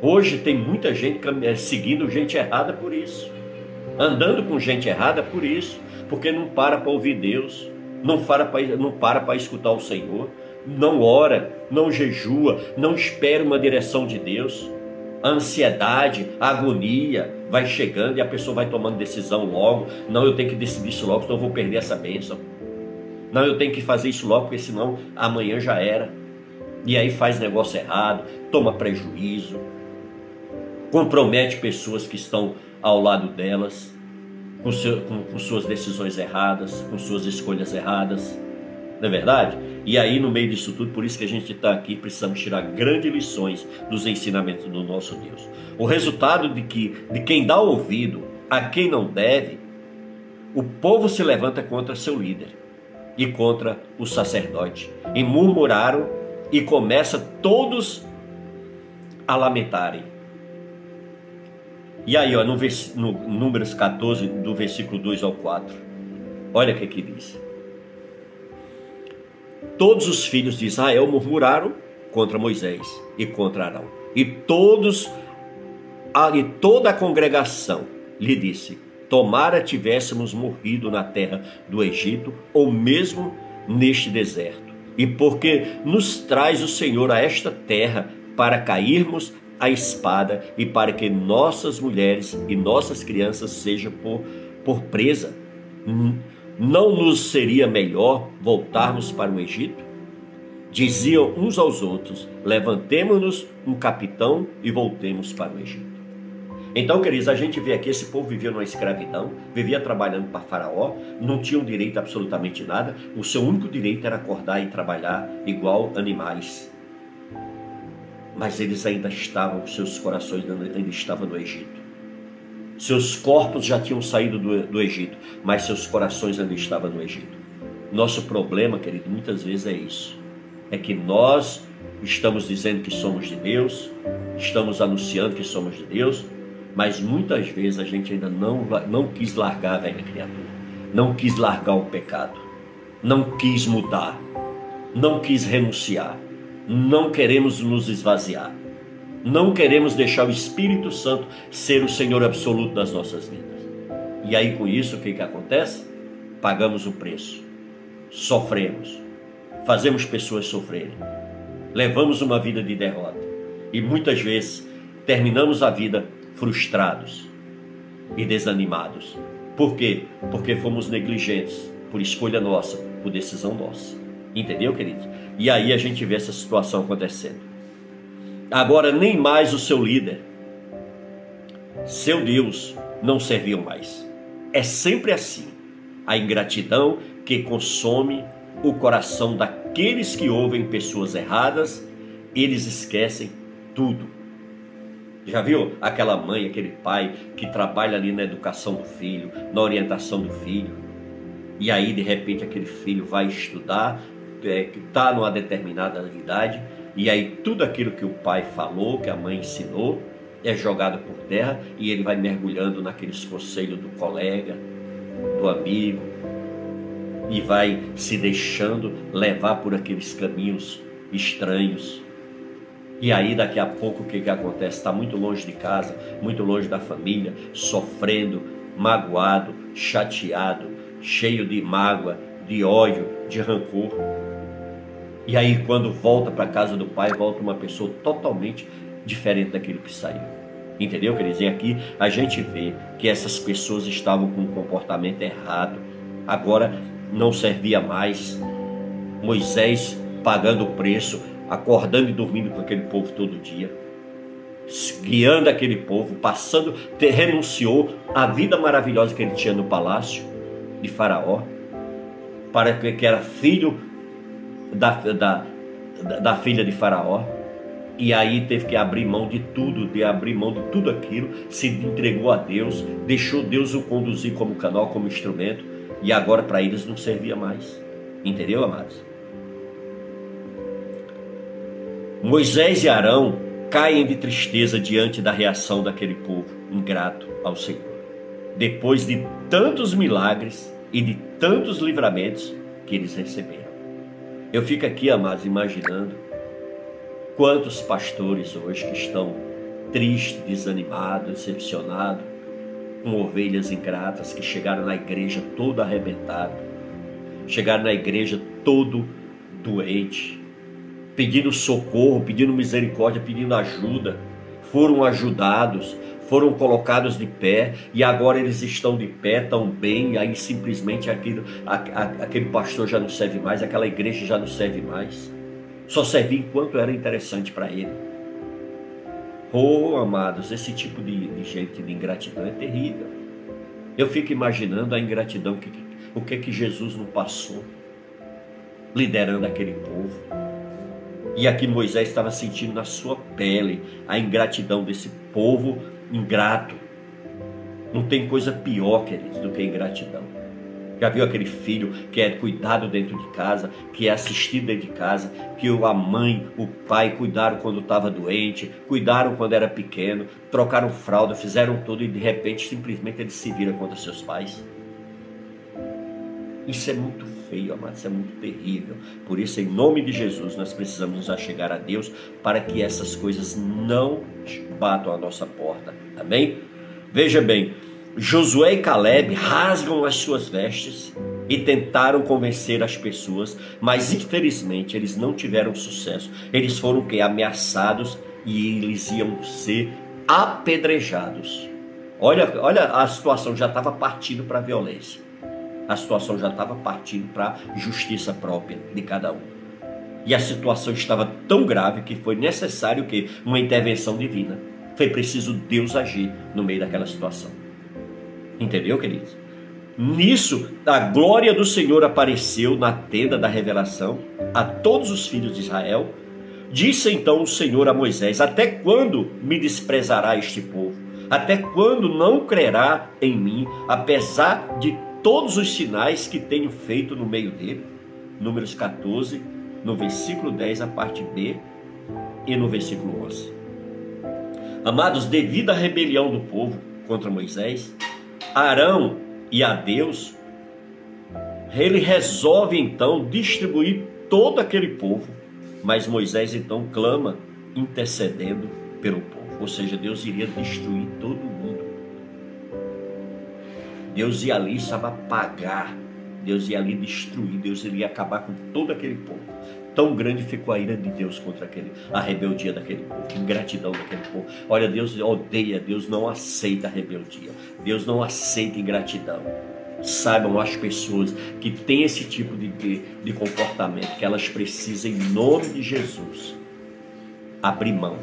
Hoje tem muita gente eh, seguindo gente errada por isso, andando com gente errada por isso, porque não para para ouvir Deus, não para não para para escutar o Senhor, não ora, não jejua, não espera uma direção de Deus. A ansiedade, a agonia vai chegando e a pessoa vai tomando decisão logo. Não, eu tenho que decidir isso logo, senão eu vou perder essa bênção. Não, eu tenho que fazer isso logo, porque senão amanhã já era. E aí faz negócio errado, toma prejuízo, compromete pessoas que estão ao lado delas, com, seu, com, com suas decisões erradas, com suas escolhas erradas. Não é verdade? E aí, no meio disso tudo, por isso que a gente está aqui, precisamos tirar grandes lições dos ensinamentos do nosso Deus. O resultado de que de quem dá ouvido a quem não deve, o povo se levanta contra seu líder e contra o sacerdote. E murmuraram e começa todos a lamentarem. E aí, ó, no, no Números 14, do versículo 2 ao 4, olha o que aqui diz. Todos os filhos de Israel murmuraram contra Moisés e contra Arão. E todos, e toda a congregação lhe disse: Tomara tivéssemos morrido na terra do Egito, ou mesmo neste deserto. E porque nos traz o Senhor a esta terra para cairmos a espada e para que nossas mulheres e nossas crianças sejam por, por presa. Não nos seria melhor voltarmos para o Egito? Diziam uns aos outros: Levantemos-nos um capitão e voltemos para o Egito. Então, queridos, a gente vê aqui esse povo vivia numa escravidão, vivia trabalhando para Faraó, não tinham direito a absolutamente nada, o seu único direito era acordar e trabalhar igual animais. Mas eles ainda estavam, seus corações ainda estavam no Egito. Seus corpos já tinham saído do, do Egito, mas seus corações ainda estavam no Egito. Nosso problema, querido, muitas vezes é isso. É que nós estamos dizendo que somos de Deus, estamos anunciando que somos de Deus, mas muitas vezes a gente ainda não, não quis largar a velha criatura, não quis largar o pecado, não quis mudar, não quis renunciar, não queremos nos esvaziar, não queremos deixar o Espírito Santo ser o Senhor absoluto das nossas vidas. E aí com isso o que, que acontece? Pagamos o preço, sofremos, fazemos pessoas sofrerem, levamos uma vida de derrota e muitas vezes terminamos a vida frustrados e desanimados. Por quê? Porque fomos negligentes, por escolha nossa, por decisão nossa. Entendeu, queridos? E aí a gente vê essa situação acontecendo. Agora, nem mais o seu líder, seu Deus, não serviu mais. É sempre assim. A ingratidão que consome o coração daqueles que ouvem pessoas erradas, eles esquecem tudo já viu aquela mãe, aquele pai que trabalha ali na educação do filho, na orientação do filho? E aí, de repente, aquele filho vai estudar, é, está numa determinada idade, e aí tudo aquilo que o pai falou, que a mãe ensinou, é jogado por terra e ele vai mergulhando naqueles conselhos do colega, do amigo, e vai se deixando levar por aqueles caminhos estranhos e aí daqui a pouco o que, que acontece? Está muito longe de casa, muito longe da família, sofrendo, magoado, chateado, cheio de mágoa, de ódio, de rancor. E aí quando volta para casa do pai, volta uma pessoa totalmente diferente daquilo que saiu. Entendeu? Quer dizer, aqui a gente vê que essas pessoas estavam com um comportamento errado. Agora não servia mais. Moisés pagando o preço acordando e dormindo com aquele povo todo dia, guiando aquele povo, passando, renunciou à vida maravilhosa que ele tinha no palácio de Faraó, para que, que era filho da, da, da filha de Faraó, e aí teve que abrir mão de tudo, de abrir mão de tudo aquilo, se entregou a Deus, deixou Deus o conduzir como canal, como instrumento, e agora para eles não servia mais. Entendeu, amados? Moisés e Arão caem de tristeza diante da reação daquele povo ingrato ao Senhor. Depois de tantos milagres e de tantos livramentos que eles receberam. Eu fico aqui, amados, imaginando quantos pastores hoje que estão tristes, desanimados, decepcionados, com ovelhas ingratas que chegaram na igreja todo arrebentado, chegaram na igreja todo doente, pedindo socorro, pedindo misericórdia, pedindo ajuda, foram ajudados, foram colocados de pé e agora eles estão de pé tão bem, e aí simplesmente aquilo, a, a, aquele pastor já não serve mais, aquela igreja já não serve mais. Só servia enquanto era interessante para ele. Oh, amados, esse tipo de, de gente de ingratidão é terrível. Eu fico imaginando a ingratidão, que, o que que Jesus não passou, liderando aquele povo. E aqui Moisés estava sentindo na sua pele a ingratidão desse povo ingrato. Não tem coisa pior, queridos, do que ingratidão. Já viu aquele filho que é cuidado dentro de casa, que é assistido dentro de casa, que a mãe, o pai cuidaram quando estava doente, cuidaram quando era pequeno, trocaram fralda, fizeram tudo e de repente simplesmente ele se vira contra seus pais? Isso é muito feio, amado, isso é muito terrível. Por isso, em nome de Jesus, nós precisamos nos achegar a Deus para que essas coisas não batam a nossa porta. Amém? Veja bem, Josué e Caleb rasgam as suas vestes e tentaram convencer as pessoas, mas infelizmente eles não tiveram sucesso. Eles foram que ameaçados e eles iam ser apedrejados. Olha, olha a situação já estava partindo para a violência a situação já estava partindo para justiça própria de cada um. E a situação estava tão grave que foi necessário que uma intervenção divina. Foi preciso Deus agir no meio daquela situação. Entendeu, queridos? Nisso, a glória do Senhor apareceu na tenda da revelação a todos os filhos de Israel. Disse então o Senhor a Moisés: Até quando me desprezará este povo? Até quando não crerá em mim, apesar de todos os sinais que tenho feito no meio dele. Números 14, no versículo 10, a parte B, e no versículo 11. Amados, devido à rebelião do povo contra Moisés, Arão e a Deus, ele resolve então distribuir todo aquele povo, mas Moisés então clama intercedendo pelo povo, ou seja, Deus iria destruir todo mundo. Deus ia ali, estava apagar, Deus ia ali destruir, Deus iria acabar com todo aquele povo. Tão grande ficou a ira de Deus contra aquele, a rebeldia daquele povo, a ingratidão daquele povo. Olha, Deus odeia, Deus não aceita a rebeldia, Deus não aceita ingratidão. Saibam as pessoas que têm esse tipo de, de, de comportamento, que elas precisam, em nome de Jesus, abrir mão.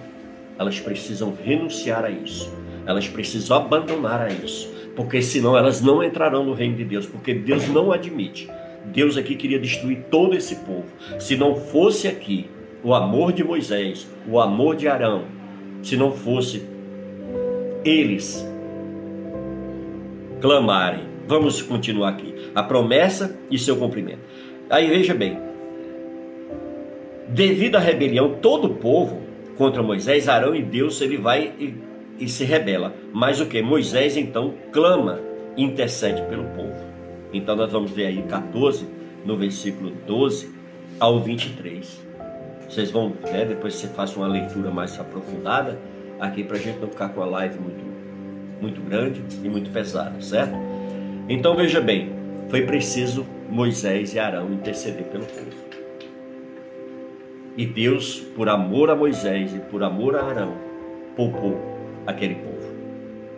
Elas precisam renunciar a isso. Elas precisam abandonar a isso porque senão elas não entrarão no reino de Deus, porque Deus não admite. Deus aqui queria destruir todo esse povo. Se não fosse aqui o amor de Moisés, o amor de Arão, se não fosse eles clamarem. Vamos continuar aqui. A promessa e seu cumprimento. Aí veja bem. Devido à rebelião, todo o povo contra Moisés, Arão e Deus, ele vai e se rebela. Mas o que? Moisés então clama, intercede pelo povo. Então nós vamos ver aí 14, no versículo 12 ao 23. Vocês vão, né, depois você faça uma leitura mais aprofundada aqui para a gente não ficar com a live muito, muito grande e muito pesada, certo? Então veja bem, foi preciso Moisés e Arão interceder pelo povo. E Deus, por amor a Moisés e por amor a Arão, poupou aquele povo.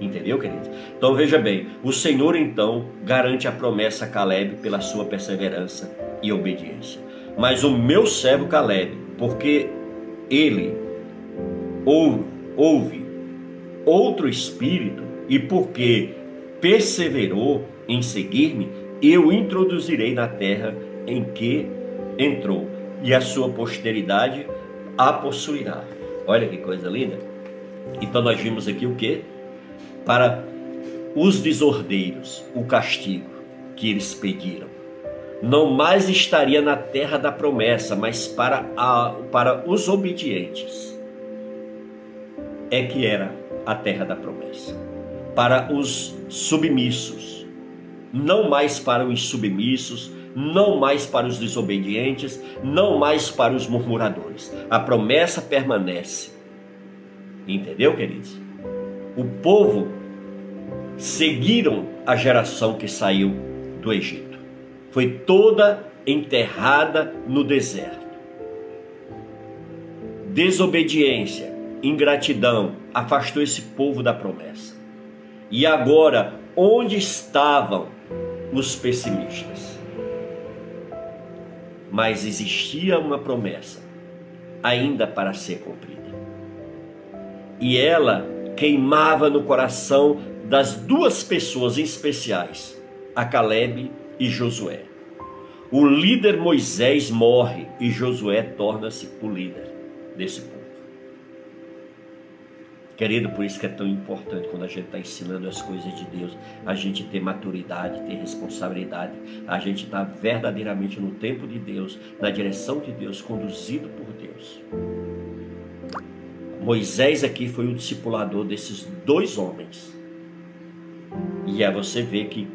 Entendeu, querido? Então veja bem, o Senhor então garante a promessa a Caleb pela sua perseverança e obediência. Mas o meu servo Caleb, porque ele ouve, ouve outro espírito e porque perseverou em seguir-me, eu introduzirei na terra em que entrou, e a sua posteridade a possuirá. Olha que coisa linda. Então nós vimos aqui o que? Para os desordeiros, o castigo que eles pediram. Não mais estaria na terra da promessa, mas para, a, para os obedientes é que era a terra da promessa. Para os submissos, não mais para os submissos, não mais para os desobedientes, não mais para os murmuradores. A promessa permanece Entendeu, queridos? O povo seguiram a geração que saiu do Egito. foi toda enterrada no deserto. Desobediência, ingratidão afastou esse povo da promessa. E agora, onde estavam os pessimistas? Mas existia uma promessa ainda para ser cumprida. E ela queimava no coração das duas pessoas especiais, a Caleb e Josué. O líder Moisés morre e Josué torna-se o líder desse povo. Querido, por isso que é tão importante quando a gente está ensinando as coisas de Deus, a gente ter maturidade, ter responsabilidade, a gente estar tá verdadeiramente no tempo de Deus, na direção de Deus, conduzido por Deus. Moisés aqui foi o discipulador desses dois homens. E é você ver que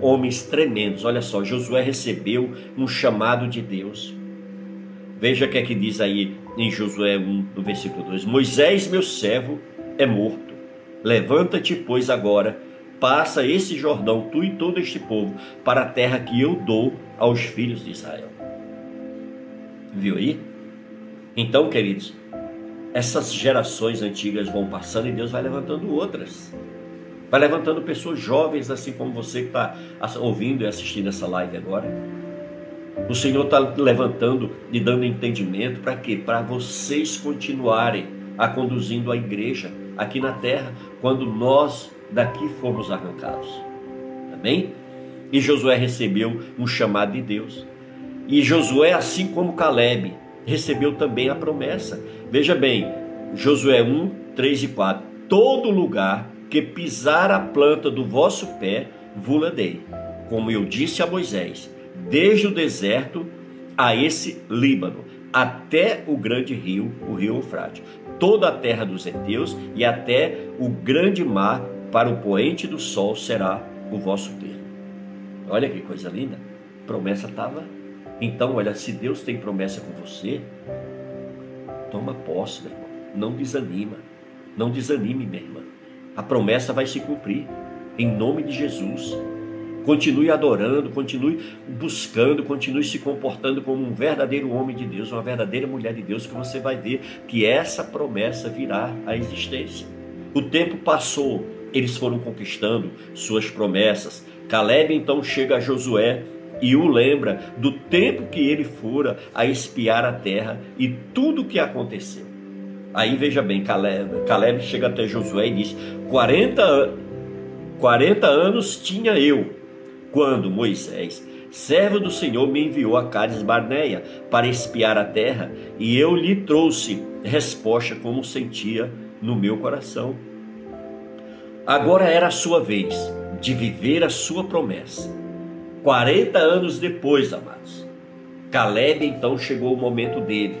homens tremendos. Olha só, Josué recebeu um chamado de Deus. Veja o que é que diz aí em Josué 1, no versículo 2: Moisés, meu servo, é morto. Levanta-te, pois, agora, passa esse Jordão, tu e todo este povo, para a terra que eu dou aos filhos de Israel. Viu aí? Então, queridos, essas gerações antigas vão passando e Deus vai levantando outras. Vai levantando pessoas jovens, assim como você que está ouvindo e assistindo essa live agora. O Senhor está levantando e dando entendimento para quê? Para vocês continuarem a conduzindo a igreja aqui na terra, quando nós daqui formos arrancados. Amém? E Josué recebeu um chamado de Deus. E Josué, assim como Caleb, recebeu também a promessa. Veja bem, Josué 1, 3 e 4. Todo lugar que pisar a planta do vosso pé, vula dei, como eu disse a Moisés, desde o deserto a esse Líbano, até o grande rio, o rio Eufrate, toda a terra dos heteus e até o grande mar, para o poente do sol será o vosso termo. Olha que coisa linda. Promessa estava. Então, olha, se Deus tem promessa com você, toma posse, meu irmão. Não desanima. Não desanime, minha irmã. A promessa vai se cumprir. Em nome de Jesus. Continue adorando, continue buscando, continue se comportando como um verdadeiro homem de Deus, uma verdadeira mulher de Deus, que você vai ver que essa promessa virá à existência. O tempo passou, eles foram conquistando suas promessas. Caleb então chega a Josué e o lembra do tempo que ele fora a espiar a terra e tudo o que aconteceu. Aí veja bem, Caleb, Caleb chega até Josué e diz: 40, 40 anos tinha eu quando Moisés, servo do Senhor, me enviou a Cades Barneia para espiar a terra, e eu lhe trouxe resposta como sentia no meu coração. Agora era a sua vez de viver a sua promessa. 40 anos depois, amados, Caleb então chegou o momento dele.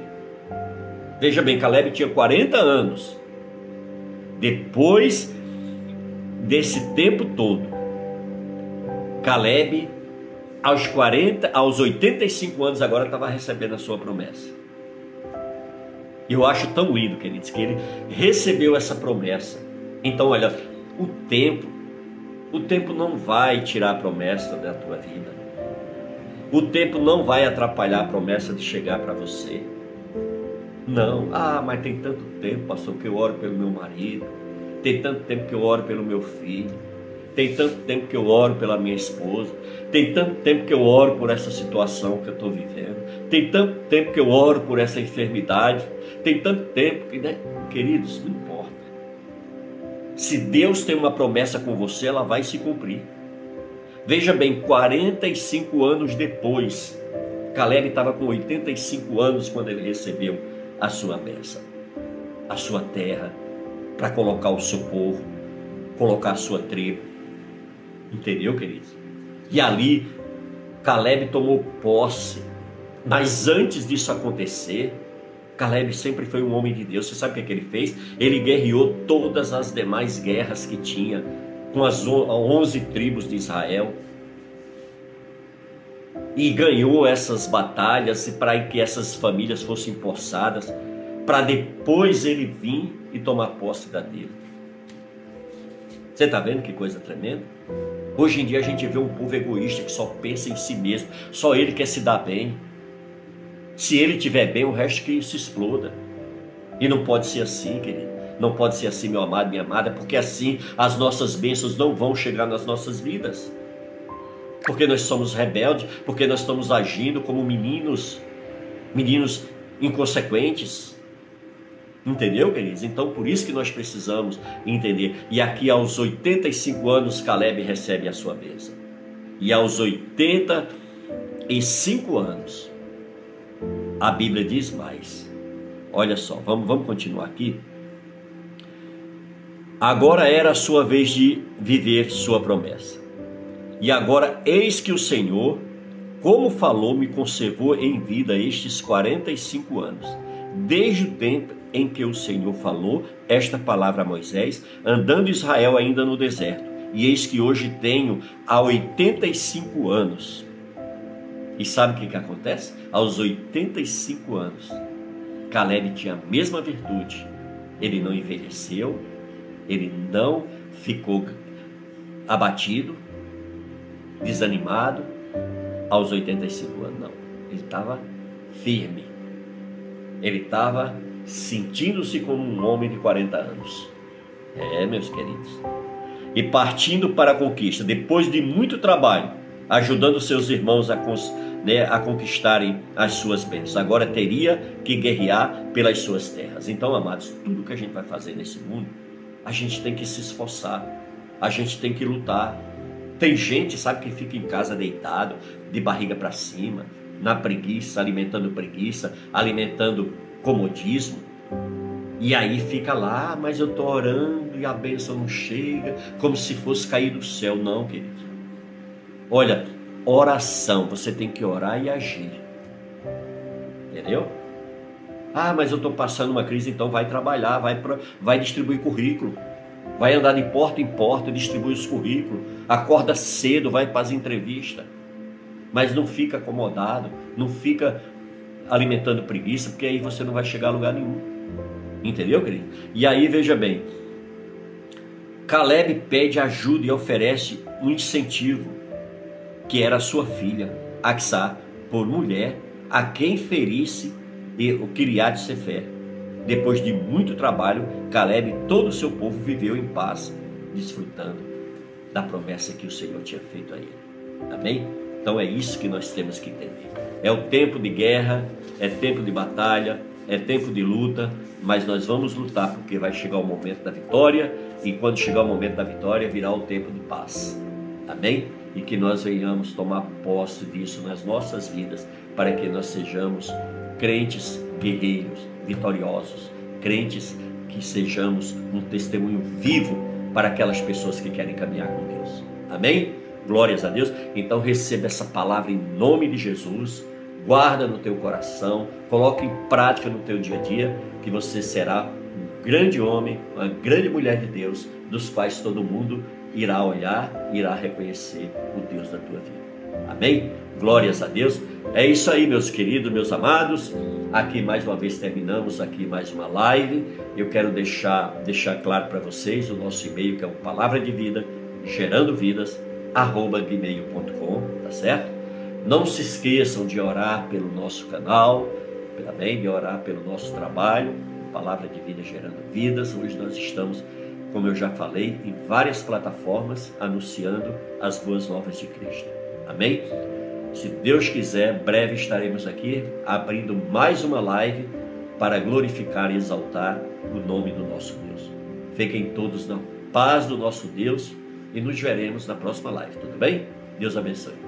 Veja bem, Caleb tinha 40 anos. Depois desse tempo todo, Caleb, aos 40, aos 85 anos agora estava recebendo a sua promessa. Eu acho tão lindo, queridos, que ele recebeu essa promessa. Então, olha, o tempo, o tempo não vai tirar a promessa da tua vida. O tempo não vai atrapalhar a promessa de chegar para você. Não, ah, mas tem tanto tempo, pastor, que eu oro pelo meu marido. Tem tanto tempo que eu oro pelo meu filho. Tem tanto tempo que eu oro pela minha esposa. Tem tanto tempo que eu oro por essa situação que eu estou vivendo. Tem tanto tempo que eu oro por essa enfermidade. Tem tanto tempo que, né? queridos, não. Se Deus tem uma promessa com você, ela vai se cumprir. Veja bem, 45 anos depois, Caleb estava com 85 anos quando ele recebeu a sua bênção, a sua terra, para colocar o seu povo, colocar a sua tribo. Entendeu, queridos? E ali, Caleb tomou posse. Mas antes disso acontecer, Caleb sempre foi um homem de Deus. Você sabe o que, é que ele fez? Ele guerreou todas as demais guerras que tinha com as onze tribos de Israel. E ganhou essas batalhas para que essas famílias fossem forçadas, para depois ele vir e tomar posse da dele. Você está vendo que coisa tremenda? Hoje em dia a gente vê um povo egoísta que só pensa em si mesmo, só ele quer se dar bem. Se ele estiver bem, o resto que se exploda. E não pode ser assim, querido. Não pode ser assim, meu amado, minha amada, porque assim as nossas bênçãos não vão chegar nas nossas vidas. Porque nós somos rebeldes, porque nós estamos agindo como meninos, meninos inconsequentes. Entendeu, queridos? Então, por isso que nós precisamos entender. E aqui, aos 85 anos, Caleb recebe a sua bênção. E aos 85 anos, a Bíblia diz mais. Olha só, vamos, vamos continuar aqui. Agora era a sua vez de viver sua promessa. E agora, eis que o Senhor, como falou, me conservou em vida estes 45 anos, desde o tempo em que o Senhor falou esta palavra a Moisés, andando Israel ainda no deserto. E eis que hoje tenho há 85 anos. E sabe o que, que acontece? Aos 85 anos, Caleb tinha a mesma virtude. Ele não envelheceu, ele não ficou abatido, desanimado aos 85 anos, não. Ele estava firme. Ele estava sentindo-se como um homem de 40 anos. É, meus queridos. E partindo para a conquista, depois de muito trabalho, ajudando seus irmãos a, né, a conquistarem as suas bênçãos. Agora teria que guerrear pelas suas terras. Então, amados, tudo que a gente vai fazer nesse mundo, a gente tem que se esforçar, a gente tem que lutar. Tem gente, sabe, que fica em casa deitado, de barriga para cima, na preguiça, alimentando preguiça, alimentando comodismo. E aí fica lá, ah, mas eu estou orando e a bênção não chega, como se fosse cair do céu. Não, querido. Olha, oração, você tem que orar e agir. Entendeu? Ah, mas eu estou passando uma crise, então vai trabalhar, vai, pra, vai distribuir currículo. Vai andar de porta em porta, distribui os currículos. Acorda cedo, vai para as entrevistas. Mas não fica acomodado, não fica alimentando preguiça, porque aí você não vai chegar a lugar nenhum. Entendeu, querido? E aí, veja bem, Caleb pede ajuda e oferece um incentivo, que era sua filha, Axá, por mulher, a quem ferisse o Kiriat Sefer. Depois de muito trabalho, Caleb e todo o seu povo viveu em paz, desfrutando da promessa que o Senhor tinha feito a ele. Amém? Então é isso que nós temos que entender. É o tempo de guerra, é tempo de batalha, é tempo de luta, mas nós vamos lutar porque vai chegar o momento da vitória e quando chegar o momento da vitória virá o tempo de paz. Amém? E que nós venhamos tomar posse disso nas nossas vidas para que nós sejamos crentes guerreiros, vitoriosos, crentes que sejamos um testemunho vivo para aquelas pessoas que querem caminhar com Deus. Amém? Glórias a Deus. Então receba essa palavra em nome de Jesus. Guarda no teu coração, coloque em prática no teu dia a dia, que você será um grande homem, uma grande mulher de Deus, dos quais todo mundo irá olhar, irá reconhecer o Deus da tua vida. Amém? Glórias a Deus. É isso aí, meus queridos, meus amados. Aqui mais uma vez terminamos aqui mais uma live. Eu quero deixar deixar claro para vocês o nosso e-mail que é o palavra de vida gerando vidas arroba gmail.com, tá certo? Não se esqueçam de orar pelo nosso canal, também de orar pelo nosso trabalho, Palavra de Vida Gerando Vidas. Hoje nós estamos, como eu já falei, em várias plataformas anunciando as boas novas de Cristo. Amém? Se Deus quiser, breve estaremos aqui abrindo mais uma live para glorificar e exaltar o nome do nosso Deus. Fiquem todos na paz do nosso Deus e nos veremos na próxima live, tudo bem? Deus abençoe.